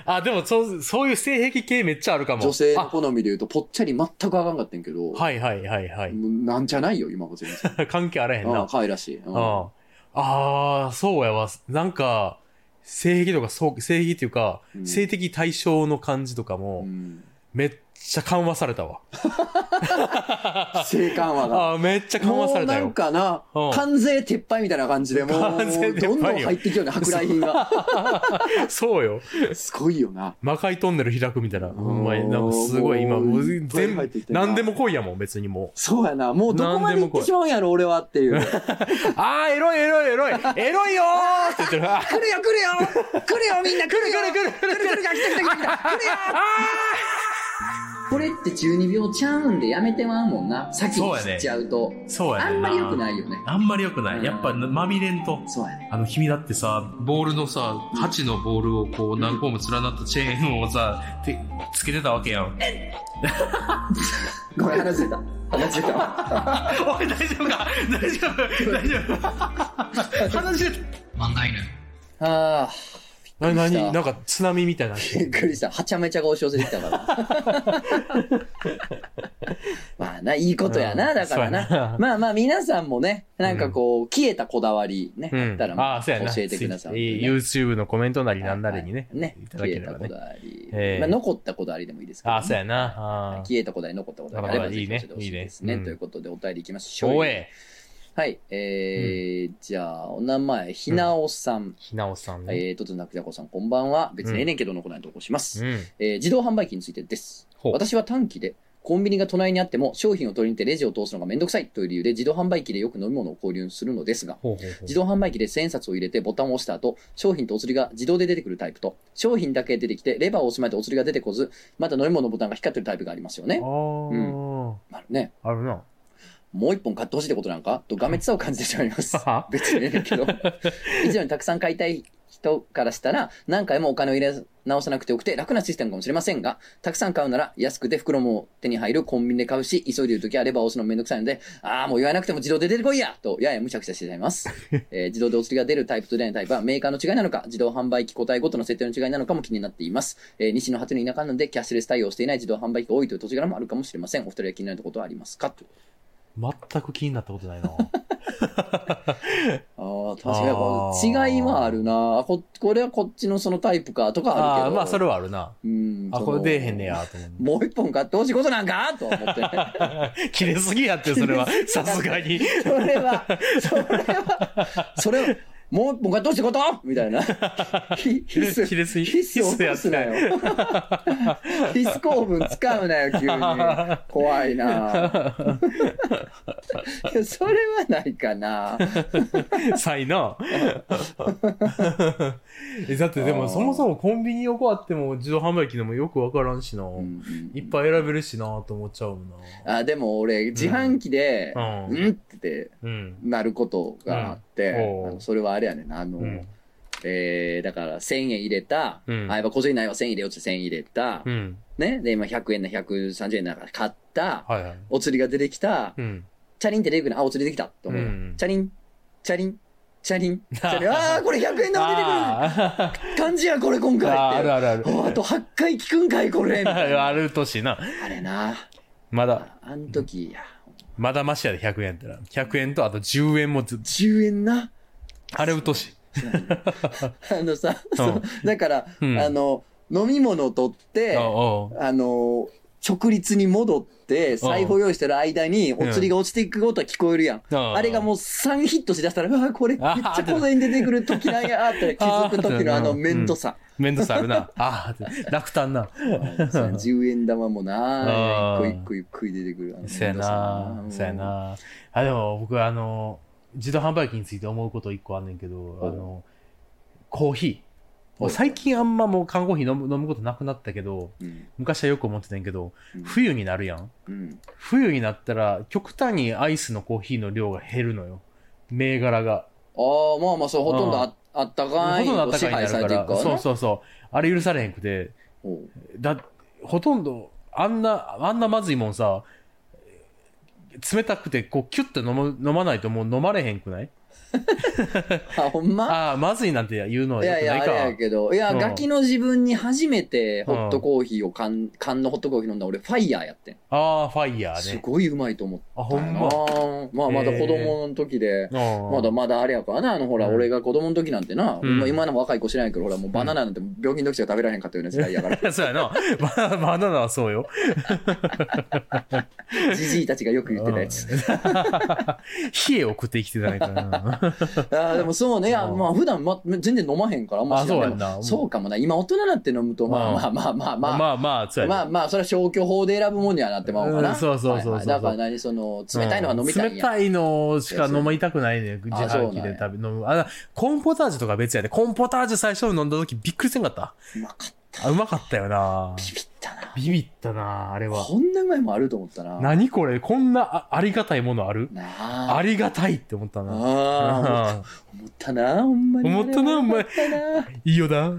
あ、でも、そう、そういう性癖系めっちゃあるかも。女性のあ好みで言うとぽっちゃり全くあかんかってんけど、はいはいはいはい。なんじゃないよ、今も全然。関係あらへんな。可愛らしい。うんああー、そうやわ。なんか、性癖とか、そう、性癖っていうか、うん。性的対象の感じとかも、うん。めっちゃ緩和されたわ。性緩和が。ああ、めっちゃ緩和されたよもうなん。かなうん、関税撤廃みたいな感じで、もう、どんどん入ってきようね、舶来品が。そうよ。すごいよな。魔界トンネル開くみたいな。ほんまに、なんかすごい、今、もう全部何でも来いやもん、別にもう。そうやな。もうどこまで行ってしまうんやろ、俺はっていう。来るよ、あー、エロいエロいエロいエロいよーって言ってる。あ 来るよ来るよみんな来るよ来る来る来る来る来る来る来た来た来るよこれって12秒ちゃうんでやめてまうもんな。先に切っちゃうと。そうやねあんまり良くないよね。あんまり良くなうんい。やっぱ、まみれんと。そうやね。あの、君だってさ、ボールのさ、8のボールをこう何個も連なったチェーンをさ、てつけてたわけやん。ごめん、話してた。話してた。おい、大丈夫か？大丈夫？大丈夫？話してた。ああ。なになになんか津波みたいな。びっくりした。はちゃめちゃが押し寄せてきたから。まあな、いいことやな、うんだからなな。まあまあ、皆さんもね、なんかこう、消えたこだわりね、うんあったら。教えてください、ね。YouTube のコメントなりなんなりにね。はいねいただけ消えたこ。だわり。ええまあ、残ったこだわりでもいいですけど、ああ、そうやな。あ消えたこだわり、残ったこだわりあればぜひ教えてほしいですね。いいねうんということで、お便りいきまあ。しょう。はい。えーじゃあ、お名前、ひなおさん。ひなおさんね。えー、とつなくじゃこさん、こんばんは。別にええねんけどのコーナーに投稿します。うん。えー自動販売機についてです。私は短期で、コンビニが隣にあっても商品を取りに行ってレジを通すのがめんどくさいという理由で自動販売機でよく飲み物を購入するのですが。自動販売機で千円札を入れてボタンを押した後、商品とお釣りが自動で出てくるタイプと、商品だけ出てきてレバーを押すまでお釣りが出てこず、また飲み物のボタンが光ってるタイプがありますよねあ。ー、まあね、あるな。もう一本買ってほしいってことなんか？と、がめつさを感じてしまいますは。別にええけど。以上にたくさん買いたい人からしたら、何回もお金を入れ直さなくてよくて楽なシステムかもしれませんが、たくさん買うなら安くて袋も手に入るコンビニで買うし、急いでいるときはレバーを押すのめんどくさいので、ああ、もう言わなくても自動で出てこいやと、やや無茶苦茶してしまいます。えー自動でお釣りが出るタイプと出ないタイプはメーカーの違いなのか、自動販売機個体ごとの設定の違いなのかも気になっています。えー西の果ての田舎なので、キャッシュレス対応していない自動販売機が多いという土地柄もあるかもしれません。お二人は気になることはありますか？と全く気になったことないな。ああ、確かに違いはあるなあこ。これはこっちのそのタイプかとかあるけど。ああ、まあそれはあるな。うん。あ、これ出えへんねや、と思う。もう一本買ってほしいことなんかと思って。切れすぎやって、それは。さすがに。それは、それは、それは、もう一本買ってほしいこと？みたいな。ひ必須、切れすぎ。必須を起こすなよ。必須構文使うなよ、急に。怖いないやそれはないかな。さいな。えだってでもそもそもコンビニ横あっても自動販売機でもよくわからんしな、うんうんいっぱい選べるしなと思っちゃうなあでも俺自販機でううんんってうんなることがあって、うんそれはあれやねんな。あの、うん。えー、だから1000円入れた、うん。あやっぱ小銭ないわ。1000円入れようって1000円入れた、うん。ね？で今100円だ130円だから買った。はいはい。お釣りが出てきた、うん。チャリンって出てくるあお釣り出てきたって思う、うん。チャリンチャリンチャリン。チャリン ああこれ100円玉出てくる。あ感じやこれ今回って。ああるあるある。おあと8回聞くんかいこれ。ある年な。あれな。まだ。ああん時や。まだマシやで100円やったら100円とあと10円もず。10円なあれうとし。あのさ、だから、うん。あの飲み物取って、あの直立に戻って財布を用意してる間にお釣りが落ちていくことは聞こえるやん、うん。あれがもう3ヒットしだしたらうわこれめっちゃ小銭出てくる時なんやって気づく時のあの面倒さ、めんどくさあるな。ああ、楽単な。10円玉もな一個一個ゆっくり出てくるそや面倒さな。そやな。あ、でも僕あの、自動販売機について思うこと一個あんねんけど、あの、コーヒー。お最近あんまもう缶コーヒー飲む飲むことなくなったけど、うん昔はよく思ってたんやけど、うん冬になるやん。うん冬になったら極端にアイスのコーヒーの量が減るのよ。銘柄が。ああまあまあそうほとんどああったかいほとんどあったかいになるから。そうそうそう。あれ許されへんくて、だほとんどあんなあんなまずいもんさ冷たくてこうキュッて飲む飲まないともう飲まれへんくない？あほんま？ああまずいなんて言うのはいよやいや、あれやけど、いや、うん。ガキの自分に初めてホットコーヒーを缶、缶のホットコーヒー飲んだ俺、ファイヤーやってん。ああファイヤーね。すごいうまいと思っあほたよな。んま？まあ、まだ子供の時で、ままだまだあれやからな、あの、ほら、うん。俺が子供の時なんてな、うん。今今の若い子知らないけど、ほら、もうバナナなんて病気の時しか食べられへんかったような時代やから、そうやな。バナバナナはそうよ。じじいたちがよく言ってたやつ。冷えを食って生きてないからな ああ、でもそうね、いやうん。まあ、普段、ま、全然飲まへんから、あんま知らそうやんな。そうかもな、今大人になって飲むと、まあうん。まあまあまあまあ、まあまあそうやね。まあまあ、それは消去法で選ぶもんにはなってまうかな。うんそうそうそうそうはい。はい。だから何、その、冷たいのが飲みたいんや。冷たいのしか飲みたくないね自あそうなんや。販機で食べ飲む。あコーンポタージュとか別やで。コーンポタージュ最初に飲んだ時びっくりせんかった？うまかっあうまかったよな。ビビったな。ビビったなあれはこんなうまいもんあると思ったな。何これ？こんなあありがたいものある？なあ。ありがたいって思ったな。ああ、思ったな、ほんまに。思ったなお前。いいよな。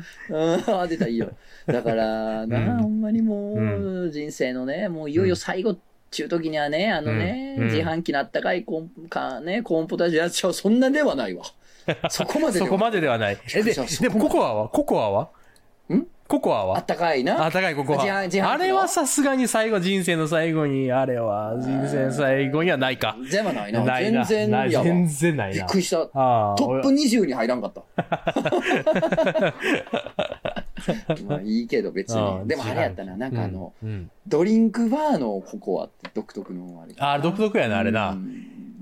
ああ、出た、いいよ。だからな、うんほんまにもうう、人生のね、もういよいよ最後っちゅう時にはね、あのね、うん自販機のあったかいコーンか、ね、コーンポタージュやっちゃう、そんなではないわ。そこまでではそこまでではない。え、で、ででもココアは？ココアは？んココアは？あったかいな。あ高いココア。あれはさすがに最後、人生の最後に、あれは人生の最後にはないか。全然ないな。ないな。全然全然ないなびっく。りした。トップ俺20に入らんかった。まあいいけど別に。でもあれやったな、なんかあの、うんうんドリンクバーのココアって独特のあれ。ああ、独特やな、あれうな。ん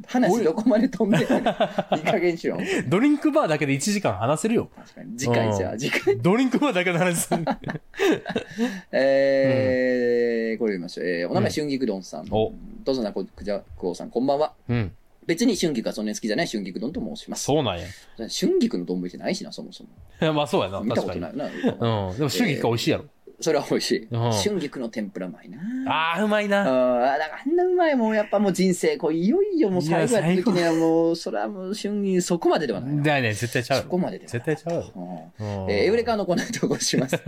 話どこまで飛んでる いい加減しよう。ドリンクバーだけで1時間話せるよ。確かに。次回じゃあ、うん次回。ドリンクバーだけの話する。えー、これ読みましょう。えー、お名前、春菊丼さん。おどうぞなこくじゃこうさん、こんばんは。うん。別に春菊がそんなに好きじゃない春菊丼と申します。そうなんや。春菊の丼ってないしな、そもそも。まあそうやな、見た。ことないな。うん。でも、春菊が美味しいやろ。それは美味しい。うん春菊の天ぷらうまいな。ああ、うまいな。ああ、だからあんなうまいもん、やっぱもう人生、こういよいよもう最後やった時にはもう、それはもう春菊そこまでではないな。だよね、絶対ちゃうそこまでで。絶対ちゃうよ。うんうんえーエウレカのコーナー投稿します。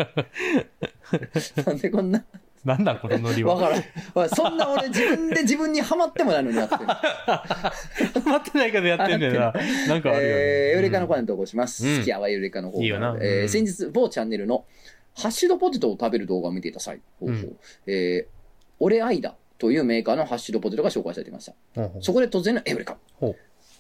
なんでこんな、なんだこのノリは？わからん。そんな俺自分で自分にハマってもないのにやってる。待ってないけどやってんだよな。なんかあるよね。えーエウレカのコーナー投稿します。うん好きやわ、エウレカの方いいよなうんえー先日、某チャンネルのハッシュドポテトを食べる動画を見ていた際、ほうんえーオレアイダというメーカーのハッシュドポテトが紹介されていました。ほうほうそこで突然のエウレカ。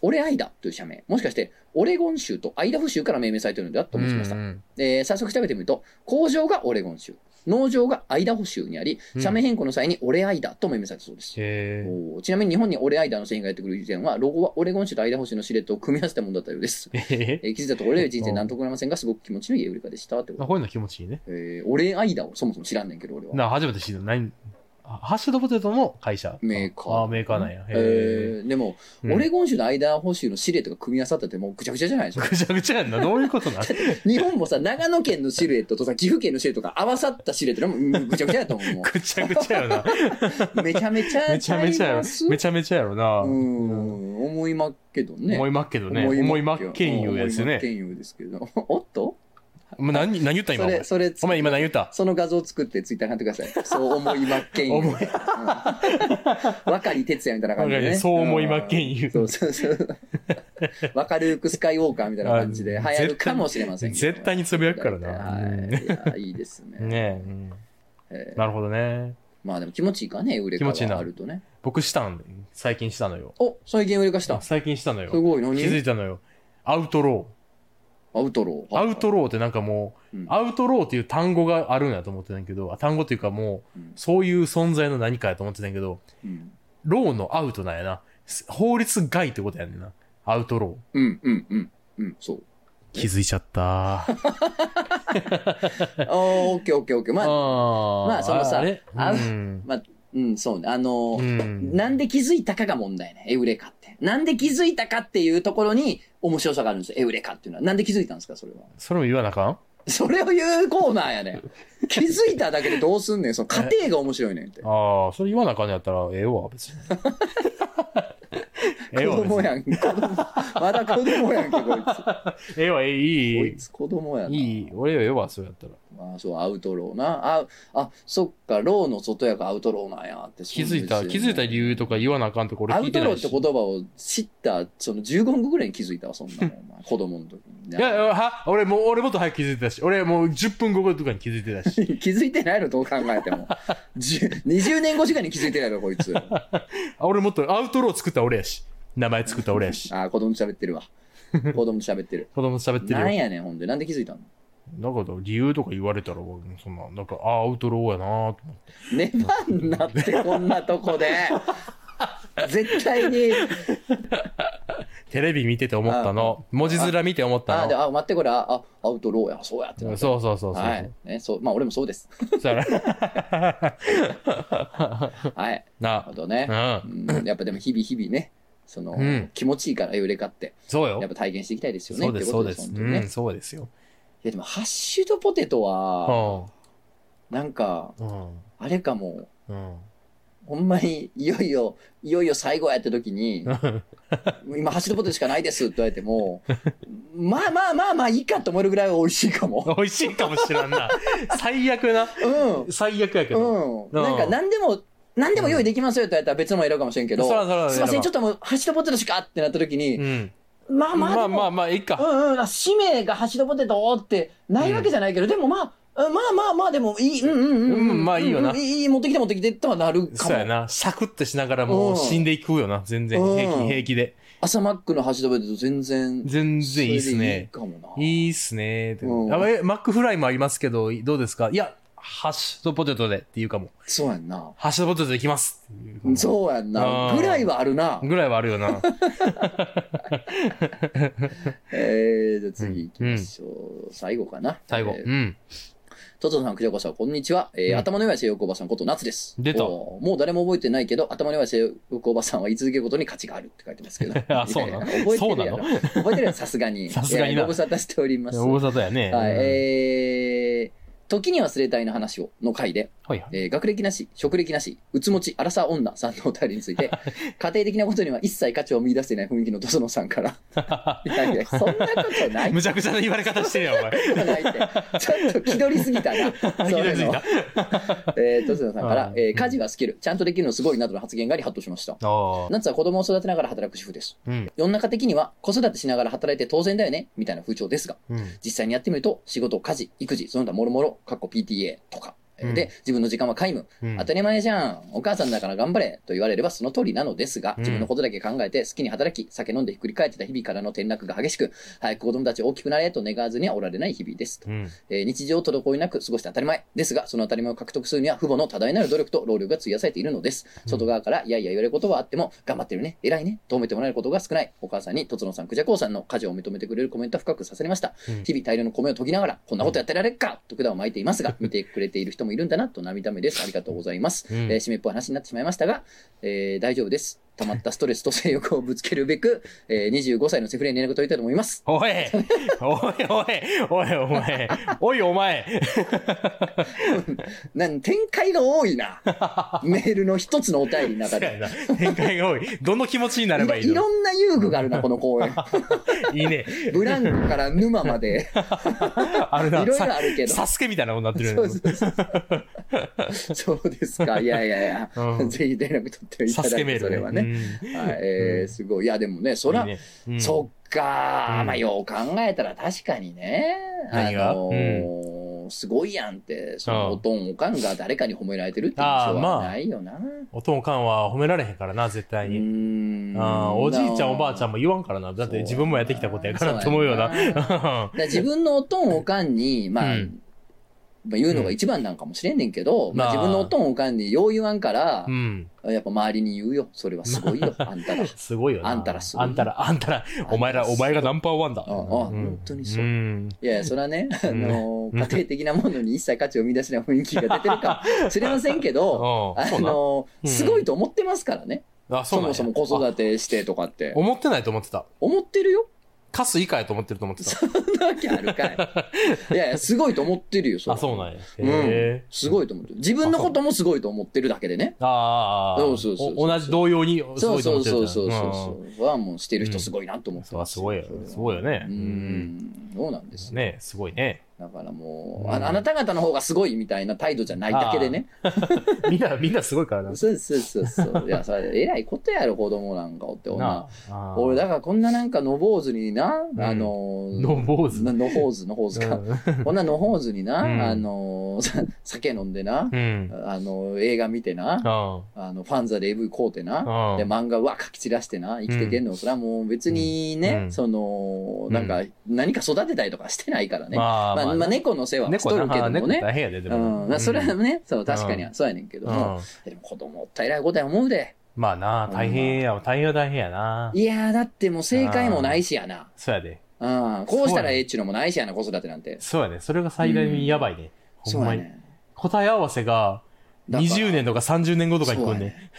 オレアイダという社名。もしかして、オレゴン州とアイダフ州から命名されているのではと思いましたう。んえー早速調べてみると、工場がオレゴン州、農場がアイダホ州にあり、うん社名変更の際にオレアイダと命名されたそうです。へおーちなみに日本にオレアイダの製品がやってくる以前は、ロゴはオレゴン州とアイダホ州のシレットを組み合わせたものだったようです。え。へえー気づいたところで人生なんともなりませんが、すごく気持ちのいいエウレカでした。ってことあこういうの気持ちいいね。えーオレアイダをそもそも知らんねんけど、俺は。な、初めて知った。何あハッシュドポテトの会社メーカー。ああ、メーカーなんや。へへえ。でも、え。オレゴン州の間補修のシルエットが組み合わさっててもうぐちゃぐちゃじゃないですか。ぐちゃぐちゃやんな。どういうことなん？日本もさ、長野県のシルエットとさ、岐阜県のシルエットが合わさったシルエットでもうん ぐちゃぐちゃやと思うもぐちゃぐちゃやろな。う。めちゃめちゃめちゃめちゃやろ。めちゃめちゃやろな。うん、思いまっけどね。思いまっけどね。思いまっけんゆうですね。思いまっけんゆうですけど。おっと？もう何、何言った今お前？それ、。それ、お前今何言った？その画像作ってツイッターに貼ってください。そう思いまっけん。思いうん若り哲也みたいな感じでね。そう思いまっけんゆうそうそうそう。若ル ークスカイウォーカーみたいな感じで流行るかもしれません。絶対につぶやくからな。はい。うんいや、いいですね。ねえ、なるほどね。まあでも気持ちいいかね、売れか気持ちいいながあるとね。僕したん最近したのよ。お、最近売れかした。す最近したのよ。ごい、何？気づいたのよ。アウトロアウトロー。ー。アウトローってなんかもう、うんアウトローっていう単語があるんやと思ってたんやけど、あ単語っていうかもう、うんそういう存在の何かやと思ってたんやけど、うん law のアウトなんやな。法律外ってことやねんな。アウトロー。うん、うん、うん。うん、そう。気づいちゃった。あーオッケーオッケーオッケー。まあ、あまあそのさあれ？あうん。まあ、うん、そうね。あのうー、ん。なんで気づいたかが問題ね。エウレカ。なんで気づいたかっていうところに面白さがあるんですよ。エウレカっていうのは。なんで気づいたんですか、それは。それも言わなあかん？それを言うコーナーやねん。気づいただけでどうすんねん。その過程が面白いねんって。ああ、それ言わなあかんのやったらええわ、別に。ええわ、子供。やん。子供。まだ子供やんけ、こいつ。ええわ、ええ、いいこい。つ子供やな。いい。俺はええわ、そうやったら。あそう、アウトローな。あ、あ、そっか、ローの外やからアウトローなんやって。気づいた、気づいた理由とか言わなあかんとこ俺アウトローって言葉を知った、その15分後ぐらいに気づいたわ、そんなの。子供の時に。いや、は、俺もう、俺もっと早く気づいてたし、俺もう10分後とかに気づいてたし。気づいてないのどう考えても。10 20年後時間に気づいてないの、こいつ。あ俺もっとアウトロー作った俺やし。名前作った俺やし。あ、子供と喋ってるわ。子供と喋ってる。子供と喋ってるよ。なんやねん、ほんで。なんで気づいたのだから理由とか言われたら、そんな、なんか、あアウトローやなと思って。ねばんなって、こんなとこで。絶対に。テレビ見てて思ったの。文字面見て思ったあ、で、の。あ、待って、これ、あ、あアウトローや、そうやってなった。そうそうそうそう。はい。ね、そう。まあ、俺もそうです。そうはい。なるなほどね。うん。うん、やっぱでも日々日々ね、その、うん気持ちいいからエウレカって、そうよやっ。ぱ体験していきたいですよね。そうです、そうです。ねうん、そうですよ。いやでも、ハッシュドポテトは、うなんか。あれかも、うん。ほんまに、いよいよ、いよいよ最後やった時に、今、ハッシュドポテトしかないですって言われても、まあまあまあまあいいかと思えるぐらい美味しいかも。美味しいかもしらんな。最悪な。うん。最悪やけど。うん。なんか、何でも、何でも用意できますよって言われたら別のも選ぶかもしれんけど、すいません、ちょっともう、ハッシュドポテトしかってなった時に、うん。まあまあまあまあまあ、いいか。うんうん、使命がハッシュドポテトってないわけじゃないけど、でもまあ、うんまあまあまあ、でもいい、うんうんうん。うんまあいいよなうんいい、持ってきて持ってきてとはなるかも。そうやな。シャクってしながらもう死んでいくよな。全然うん平気、平気で。朝マックのハッシュドポテト全然、全然いいっすね。いいっすね。うんあえマックフライもありますけど、どうですか？いや、ハッシュドポテトでっていうかも。そうやんな。ハッシュドポテトでいきますそうやんな。うんぐらいはあるな。ぐらいはあるよな。えー、じゃあ次行きましょう。最後かな。最後。えーうん。トトさん、クジャコさん、こんにちは。えーうん頭の弱い性欲おばさんこと夏です。出たもう誰も覚えてないけど、頭の弱い性欲おばさんは言い続けることに価値があるって書いてますけど。あ そうなの？覚えてるやろ覚えてるやろさすがに。さすがになご無沙汰しております。大はい、里やね。えー、時に忘れたいの話をの回で、はいはい。えー学歴なし、職歴なし、うつもち、アラサー女さんのお便りについて、家庭的なことには一切価値を見出していない雰囲気のドソノさんから、いやいや、そんなことない。むちゃくちゃな言われ方してるやん、お前。ないって。ちょっと気取りすぎたな。ひどいすぎた。えー、とつのさんからう、んえー家事はスキル、ちゃんとできるのすごいなどの発言があり、ハッとしました。夏は子供を育てながら働く主婦です。うん。世の中的には子育てしながら働いて当然だよね、みたいな風潮ですが、うん。実際にやってみると、仕事、家事、育児、その他もろもろ、かっこ PTA とか、で、自分の時間は皆無。うん当たり前じゃん。お母さんだから頑張れ。と言われればその通りなのですが、うん自分のことだけ考えて好きに働き、酒飲んでひっくり返ってた日々からの転落が激しく、早く子供たち大きくなれと願わずにはおられない日々です。うん。えー日常滞りなく過ごして当たり前ですが、その当たり前を獲得するには父母の多大なる努力と労力が費やされているのです。うん外側から、いやいや言われることはあっても、頑張ってるね、偉いね、と褒めてもらえることが少ない。お母さんに、とつのさん、くじゃこうさんの家事を認めてくれるコメントは深く刺されました。うん日々大量の米を研ぎながら、こんなことやってられっかと管を巻いていますが、見てくれている人人もいるんだなと涙目です。ありがとうございます。うんえー締めっぽい話になってしまいましたが、えー大丈夫です。溜まったストレスと性欲をぶつけるべく、えー25歳のセフレに連絡取りたいと思います。おいおいおいおいお前おいお前 なん展開が多いな。メールの一つのお便りの中で。展開が多い。どの気持ちにないれろばいいの？いろんな遊具があるな、この公園。いいね。ブランコから沼まで、あるな。いろいろあるけど。サスケみたいなことになってるそうそうそう。そうですか。いやいやいや、うんぜひ連絡取っていただいて、それはね。はい、えー、すごい。いや、でもね、そら、いいね。うん。そっか、うん。まあ、よう考えたら確かにね、あ何が？のーすごいやんって、そのうんおとんおかんが誰かに褒められてるっていう印象はないよな。おとんかんは褒められへんからな、絶対うに。ーん。あーおじいちゃんおばあちゃんも言わんからな。だって自分もやってきたことやからって思うよな。な。自分のおとんおかんに、まあ、うんまあ言うのが一番なんかもしれんねんけど、まあ、まあ自分のおとんおかんによう言わんからう、ん。やっぱ周りに言うよ。それはすごいよ、あんたら。すごいよな。あんたらすごいあんたら、あんたら、お前ら、お前がナンバーワンだ。ああうん本当にそううん。いやいや、それはね、あんの、家庭的なものに一切価値を生み出しない雰囲気が出てるかも しれませんけど、うんあの、うんすごいと思ってますからね。あ、そもそも子育てしてとかって。思ってないと思ってた。思ってるよ。カス以下やと思ってると思ってた。そんなわけあるかい。いやいや、すごいと思ってるよ、それあ、そうなんや。うんへ。すごいと思ってる。自分のこともすごいと思ってるだけでね。ああ。そうそうそう同じ同様に、すそうごいとそ思ってるじゃんうそうそうそう。はもうしてる人すごいなと思って。そうすごいよすごいよねううんん。そうなんですよ。ねすごいね。だからもう、うんああなた方の方がすごいみたいな態度じゃないだけでね。みんな、みんなすごいからな。そうそうそうそう。いや、それ、えらいことやろ、子供なんかおって、女。俺、だからこんななんか、の坊主にな、んあのー、の坊主なの坊主、の坊主か。うんこんなの坊主にな、うんあの 酒飲んでな、うん。あのー、映画見てな、ああの、ファンザで AV 買うてな、あ。で、漫画わ、書き散らしてな、生きてけんの、それはもう別にね、うんその、なんか、何か育てたりとかしてないからね。まあ、まあ、まあ、猫の世話はし猫とるけどもね。大変やで、でうも。ん、まあそれはね、そう、確かにうはそうやねんけども、うん。でも子供おったら偉いことや思うで。まあな、大変や、大変は大変やな。いやー、だってもう正解もないしやな。そうやで。うん、こうしたらええっちゅうのもないしやな、子育てなんて。そうやね。それが最大にやばいね。ほんまに。答え合わせが、20年とか30年後とかに来るね。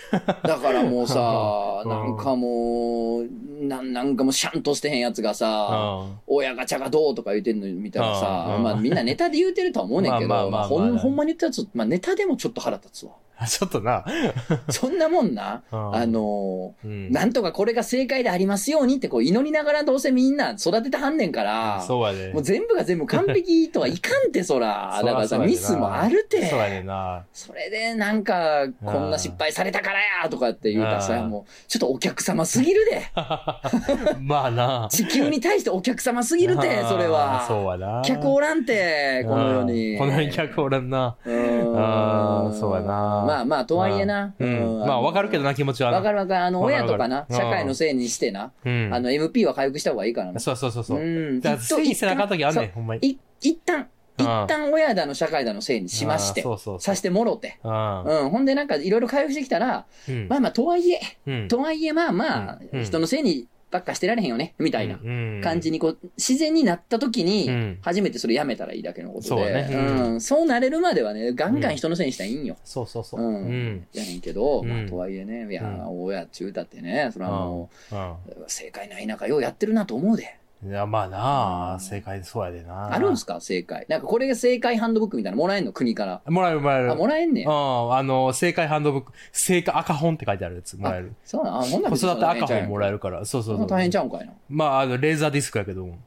だからもうさ、うんなんかもう、なんなんかもうシャンとしてへんやつがさ、うん。親ガチャがどうとか言うてんの見たらさ、うんまあみんなネタで言うてるとは思うねんけど、ほんほんまに言ったやつ、まあネタでもちょっと腹立つわ。ちょっとな。そんなもんな、うんあのなんとかこれが正解でありますようにってこう祈りながらどうせみんな育ててはんねんから、そうやで。もう全部が全部完璧とはいかんて、そら。だからさ、ミスもあるて。そうやねんな。それでなんか、こんな失敗されたからやとかって言うたらさ、うんもう、ちょっとお客様すぎるで。まあな。地球に対してお客様すぎるて、それは。そうやな。客おらんて、この世に。うんこの世に客おらんな。うーんそうやなまあまあ、とはいえな。うん。まあわかるけどな、気持ちはな。わかるわかる。あの、親とかな、社会のせいにしてな、うん。あの、MP は回復した方がいいからな。そうそうそうそう。んだから、せいせなあかんときあんねん、ほんまに。い一旦、うん一旦親だの社会だのせいにしまして。さしてもろて。うん。うん。ほんでなんかいろいろ回復してきたら、うんまあまあ、とはいえ、うん。とはいえまあまあ、うん人のせいにばっかしてられへんよね、みたいなうん感じにこう、自然になった時にうん、初めてそれやめたらいいだけのことそうで、ねう。そうなれるまではね、ガンガン人のせいにしたらいいんよ。そうそうそう。ううんん。やねんけど、まあうんとはいえね、いやう、親っちゅうたってね、それはもうう、正解ない中ようやってるなと思うで。ん。いや、まあなあ、うん正解そうやでな。あるんすか？正解。なんかこれが正解ハンドブックみたいなのもらえんの？国から。もらえるもらえる。あ、もらえんねや。うん、あの、正解ハンドブック、正解赤本って書いてあるやつもらえる。そうなん、あ、ほんなら子育て赤本もらえる。るから。そうそうそう。そんな大変ちゃうんかいな。まあ、あの、レーザーディスクやけども。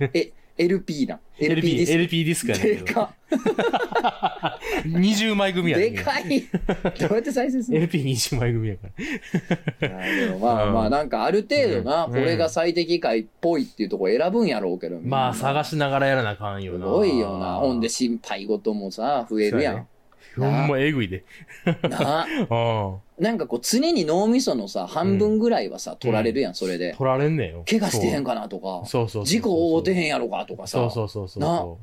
え、LP な。LP、LP ディスクやねんけど。でか20枚組やねでんけど。かいどうやって再生する LP20 枚組やから。のいやでもまあうんまあなんかある程度な、うんこれが最適解っぽいっていうところ選ぶんやろうけど。まあ、探ししながらやらなあかんよな。すごいよな。ほんで心配事もさ、増えるやん。ほんまえぐいで。な うん。なんかこう常に脳みそのさ、半分ぐらいはさ、取られるやん、それで。取られんねんよ。怪我してへんかかなとか、そうそう。事故を負うてへんやろかとかさ。そうそうそうそうなそ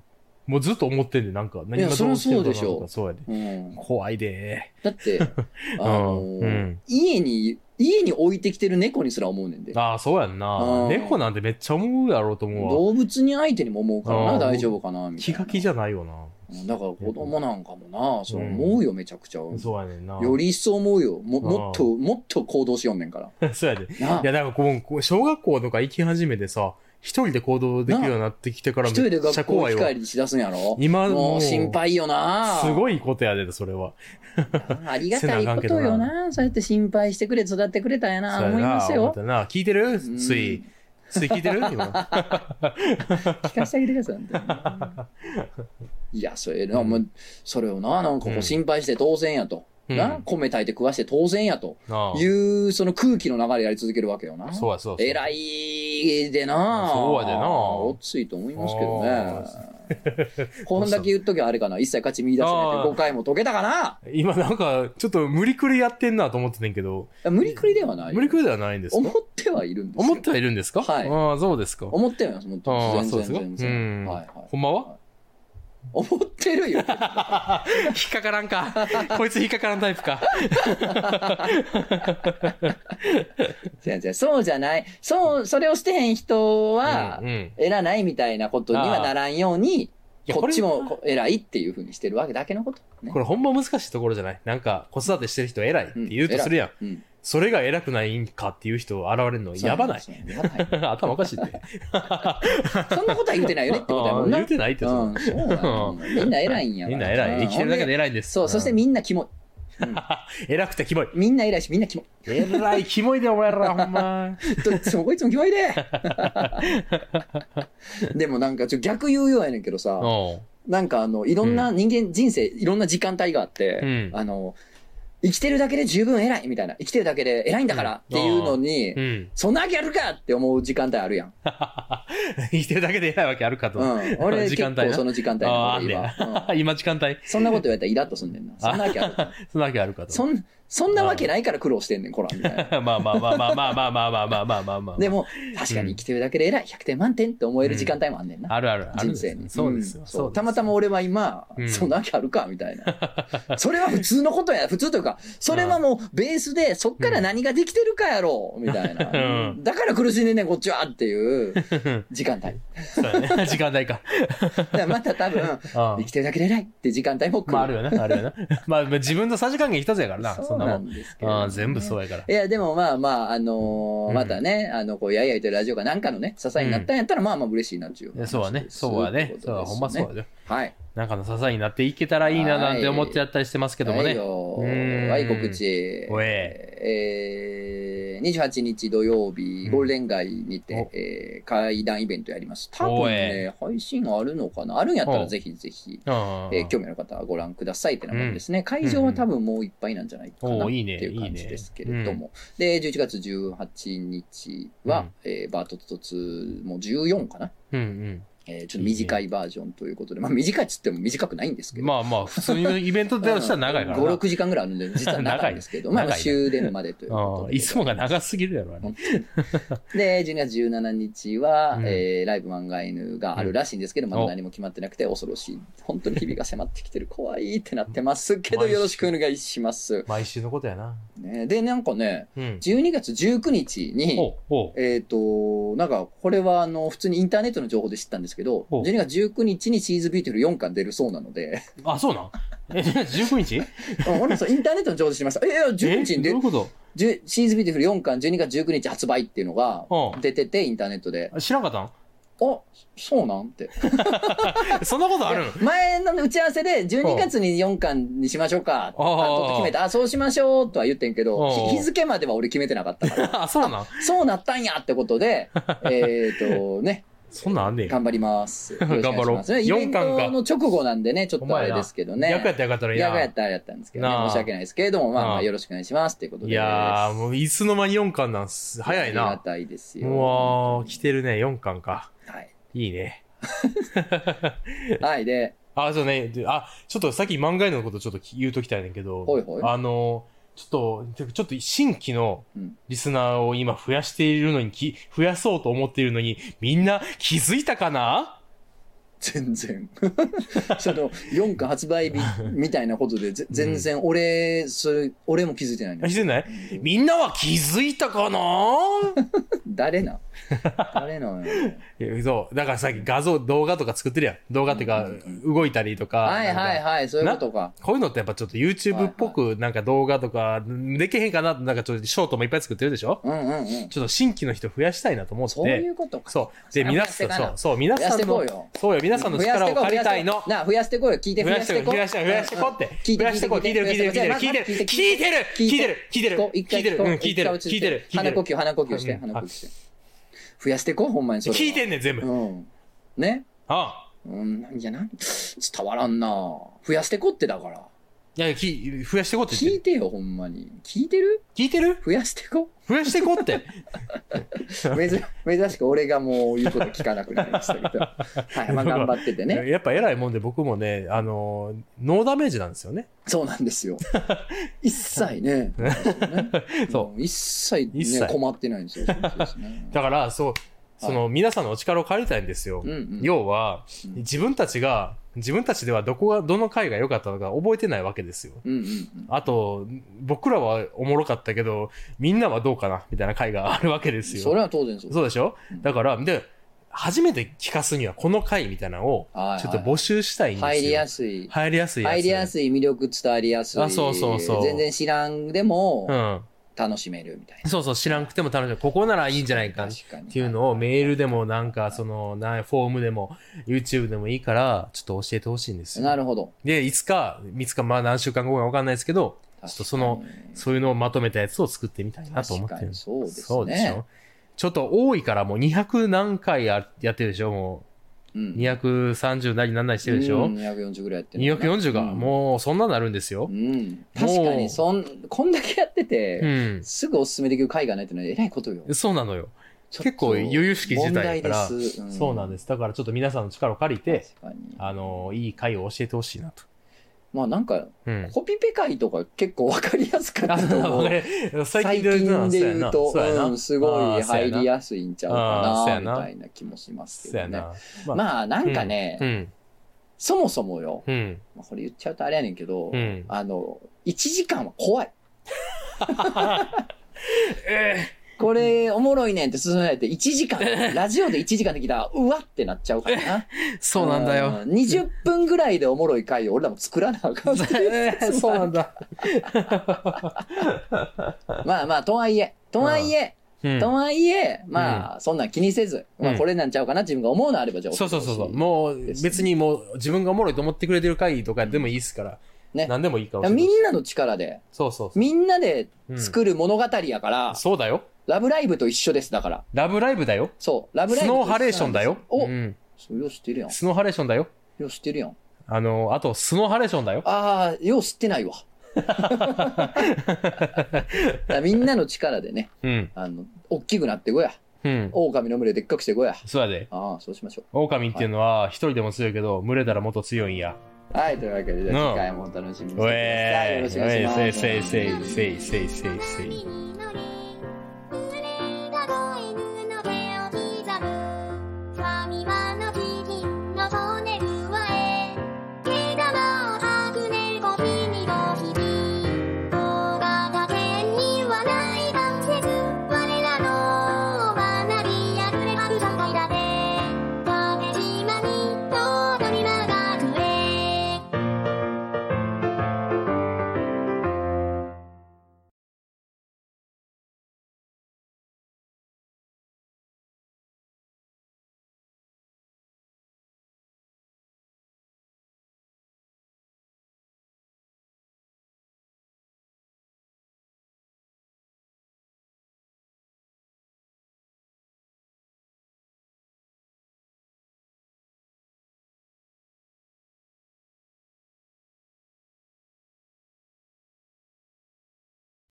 う。もうずっと思ってんで、なんか、何がどうしうでしょとかそうやで。うん。怖いでだって、あの家に、家に置いてきてる猫にすら思うねんで。ああ、そうやんなう。ん猫なんてめっちゃ思うやろうと思うわ。動物に相手にも思うからな、うん大丈夫かな、みたいな。気が気じゃないよな。うんだから子供なんかもな、そう思うよ、めちゃくちゃ。そうやねんな。より一層思うよ。も、もっと、もっと行動しよんねんから。そうやで。いや、だからこう小学校とか行き始めてさ、一人で行動できるようになってきてから一人でめっちゃ学校怖いわ。機会にしだすんやろ今ももうう心配よな。すごいことやで、それは。ありがたいことよな。そうやって心配してくれ、育ってくれたんやな、思いますよ。な。聞いてる？んつい。つい聞いてる？今。聞かせてあげてください。いや、それな、もうそれをな、なんかこうんう心配して当然やと。うんな、米炊いて食わして当然やと。いう、その空気の流れやり続けるわけよな。そうやそうや。偉いでなそうやでなおっついと思いますけどあね。こんだけ言っときゃあれかな。一切勝ち見出してないあー5回も解けたかな今なんか、ちょっと無理くりやってんなと思ってたんやけど、無理くりではない。無理くりではないんですか？思ってはいるんですよ。思ってはいるんですか？はいああ、そうですか。思ってはいます、思ってああ、ます。そうですか？はい。ほんまは？思ってるよ。引っかからんか。こいつ引っかからんタイプか。全然そうじゃない。そう、それをしてへん人は偉ないみたいなことにはならんように、やこっちこもこ偉いっていうふうにしてるわけだけのこと。ねこれほんま難しいところじゃない？なんか、子育てしてる人偉いって言うとするやん。うんうんそれが偉くないんかっていう人現れるのやばないやばい 頭おかしいって。そんなことは言うてないよねってことやもんな。言うてないってうそん、そうなの。みんな偉いんやみんな偉い。生きてるだけで偉いんです。そう、そしてんみんなキモい。偉くてキモい。みんな偉いし、みんなキモい。偉い、キモいでお前ら、ほんま。どっちもこいつもキモいで。でもなんかちょっと逆言うようやねんけどさ、なんかあの、いろんな人間、人生、いろんな時間帯があって、うんあの、生きてるだけで十分偉いみたいな、生きてるだけで偉いんだからっていうのに、うん。そんなわけあるかって思う時間帯あるやん。生きてるだけで偉いわけあるかと。うん。俺 時間帯な結構その時間帯のああ、方がいいわ。ね 今時間帯。うんそんなこと言われたらイラッとすんねんな。そんなわけあるか。そんなわけあるかと。そん、そんなわけないから苦労してんねん、こら、みたいな。まあまあまあまあまあまあまあまあまあまあまあ。でも、確かに生きてるだけで偉い、100点満点って思える時間帯もあんねんな。あるある、人生に。そうですよ。たまたま俺は今、そんなわけあるかみたいな。それは普通のことや。普通というか、それはもうベースで、そっから何ができてるかやろみたいな。だから苦しんでんねん、こっちはっていう時間帯。そうやね。時間帯か。また多分、生きてるだけで偉いって時間帯も来る。まああるよね、あるよね。まあ自分のさじ加減一つやからな、んなもん。でああ全部そうやから。いや、でもまあまあ、あのーうんまたね、あの、こう、やいやいとラジオがなんかのね、支えになったんやったら、まあまあ嬉しいなっていう。そうはね、そうはね。そうはほんまそうう。やで。はい。なんかの支えになっていけたらいいななんて思ってやったりしてますけどもね。はいはい、告知。おいえー、28日土曜日、うん。ゴールデン街にてお、えー、会談イベントやります。多分おね、配信あるのかな？あるんやったおらぜひぜひ、えー興味ある方はご覧くださいってな感じですね。会場は多分もういっぱいなんじゃないかなっておいいね。いう感じですけれども。で、11月18日は、えーバートトツもう14かな？うんうん。えーちょっと短いバージョンということで、まあ短いっつっても短くないんですけど。まあまあ、普通のイベン トでしたら長いからな。5、6時間ぐらいあるんで、実は長いんですけど、まあ終電までということで。いつもが長すぎるやろ、あれ。で、12月17日は、うんえーライブ漫画犬があるらしいんですけど、まだ何も決まってなくて恐ろしい。本当に日々が迫ってきてる。怖いってなってますけど、よろしくお願いします。毎週のことやな。ね、で、なんかね、うん。12月19日に、えっ、と、なんか、これはあの、普通にインターネットの情報で知ったんですけど、ほう。12月19日に She's Beautiful 4巻出るそうなので、あ、そうなんえ、19日？うん俺もそうインターネットの情報で知りました。え、いや、19日に出えどういうこと？ She's Beautiful 4巻12月19日発売っていうのがうん。出てて、インターネットで。知らんかったんあ、そうなん？って。そんなことある？前の打ち合わせで12月に4巻にしましょうか。あ、ああと決めた。あ、そうしましょうとは言ってんけど、日付までは俺決めてなかったから。あ、そうなん？そうなったんやってことで、えっとね、そんなんあんねん。頑張ります。頑張ろうよろしくお願いしますイベン四巻かトの直後なんでね、ちょっとあれですけどね。逆やったらよかったらいいな。逆やったらあれやったんですけどね。申し訳ないですけれども、まあよろしくお願いしますっていうことで。いやー、もういつの間に4巻なんす。早いありがな。たいですよ。うわー、来てるね、4巻か。はい。いいね。はい、で、あ、そうね。であ、ちょっとさっき漫画へのことちょっと言うときたいねんけど、ほいほいあの、ちょっと、ちょっと新規のうんリスナーを今増やしているのに、き増やそうと思っているのに、みんな気づいたかな？全然。その、4巻発売日 みたいなことで、ぜ全然俺、それ、俺も気づいてない気づいてない？みんなは気づいたかな？誰な？誰なのよ。いやそう。だからさっき画像、動画とか作ってるやん。動画っていうか、動いたりとか。はいはいはい、そういうことか。こういうのってやっぱちょっと YouTube っぽくなんか動画とかできへんかな？ってなんかちょっとショートもいっぱい作ってるでしょ？うんうんうん。ちょっと新規の人増やしたいなと思って。そういうことか。そう。で、皆さん、そう、そう、皆さんのそうよ、皆さんの力を借りたいの。なあ、増やしてこいよ。聞いて、増やしてこう、増やしてこう、増やしてこうって。増やしてこう、聞いてる、聞いてる、聞いてる、聞いてる、聞いてる、聞いてる、聞いてる、聞いてる、聞いてる、うん、聞いてる、聞いてる、聞いてる。鼻呼吸、鼻呼吸して、うん鼻呼吸して。増やしてこう、ほんまに。聞いてんねん、全部。うん。ねあうん、い？や、なん、伝わらんな増やしてこってだから。いや、き増やしてこうって。聞いてよ、ほんまに。聞いてる？聞いてる？増やしてこ増やしてこうって。珍珍しく俺がもう言うこと聞かなくなりましたけど。はい、まあ頑張っててね。やっぱ偉いもんで僕もね、あの、ノーダメージなんですよね。そうなんですよ。一切ね。そう一切ね、困ってないんですよ。だから、そう、その、皆さんのお力を借りたいんですよ。要は、うん自分たちが、自分たちではどこが、どの回が良かったのか覚えてないわけですよ。うんうんうん。あと、僕らはおもろかったけど、みんなはどうかなみたいな回があるわけですよ。それは当然そう。そうでしょ？うんだから、で、初めて聞かすにはこの回みたいなのを、はいはいちょっと募集したいんですよ。入りやすい。入りやすいやつ。入りやすい、魅力伝わりやすい。あそうそうそう全然知らんでもうん。楽しめるみたいな。そうそう、知らんくても楽しい。ここならいいんじゃないかっ。ていうのをメールでもなんか、その、なフォームでも、YouTube でもいいから、ちょっと教えてほしいんですよ。なるほど。で、いつか、いつか、まあ何週間後かわかんないですけど、ちょっとそのそういうのをまとめたやつを作ってみたいなと思ってる。そうですねそうでしょ？ちょっと多いからもう200何回ややってるでしょ？もうんう、230何何々してるでしょ、うん、240ぐらいやってるのかな。240が、うんもうそんななるんですよう。ん。確かに、そん、こんだけやってて、うん。すぐおすすめできる回がないってのは偉いことよ。そうなのよ。結構由々しき事態だから問題ですそうなんです。だからちょっと皆さんの力を借りて。あの、いい回を教えてほしいなと。まあなんか、うん。コピペ回とか結構わかりやすかあったと思う。最最近近で言うと、すごい入りややすいんちゃうかな、みたいな気もしますけどね。ままあなんかね、うん。そもそもよ、これ言っちゃうとあれやねんけど、うんあの、1時間は怖い。え これ、おもろいねんって勧められて、1時間、ラジオで1時間できたら、うわってなっちゃうからな。ー そうなんだよ。うん。20分ぐらいでおもろい回を俺らも作らなあかん。えーそうなんだ。まあまあ、とはいえ、とはいえ、うんとはいえ、まあ、そんなん気にせず、まあ、うんこれなんちゃうかな、自分が思うのあれば、じゃあ、そうそうそうそう。う。もう別にもう自分がおもろいと思ってくれてる回とかでもいいですから。ね何でもいいかもしれない。みんなの力で、そうそうそう。みんなで作る物語やから、そうだよ。ラブライブと一緒です、だから。ラブライブだよ。そう、ラブライブ。スノーハレーションだよ。お、うん。それよう知ってるやん。スノーハレーションだよ。よう知ってるやん。あの、あと、スノーハレーションだよ。ああ、よう知ってないわ。みんなの力でね、うん。あの、大きくなってこや。うん。狼の群れでっかくしてこや。そうやで。ああ、そうしましょ狼っていうのは一人でも強いけど、群れたらもっと強いんや。う。はい、というわけで、じゃあ次回もお楽しみにしてくだおさい。よえろしくお願いします。せいせいせいせいせいせいせい。には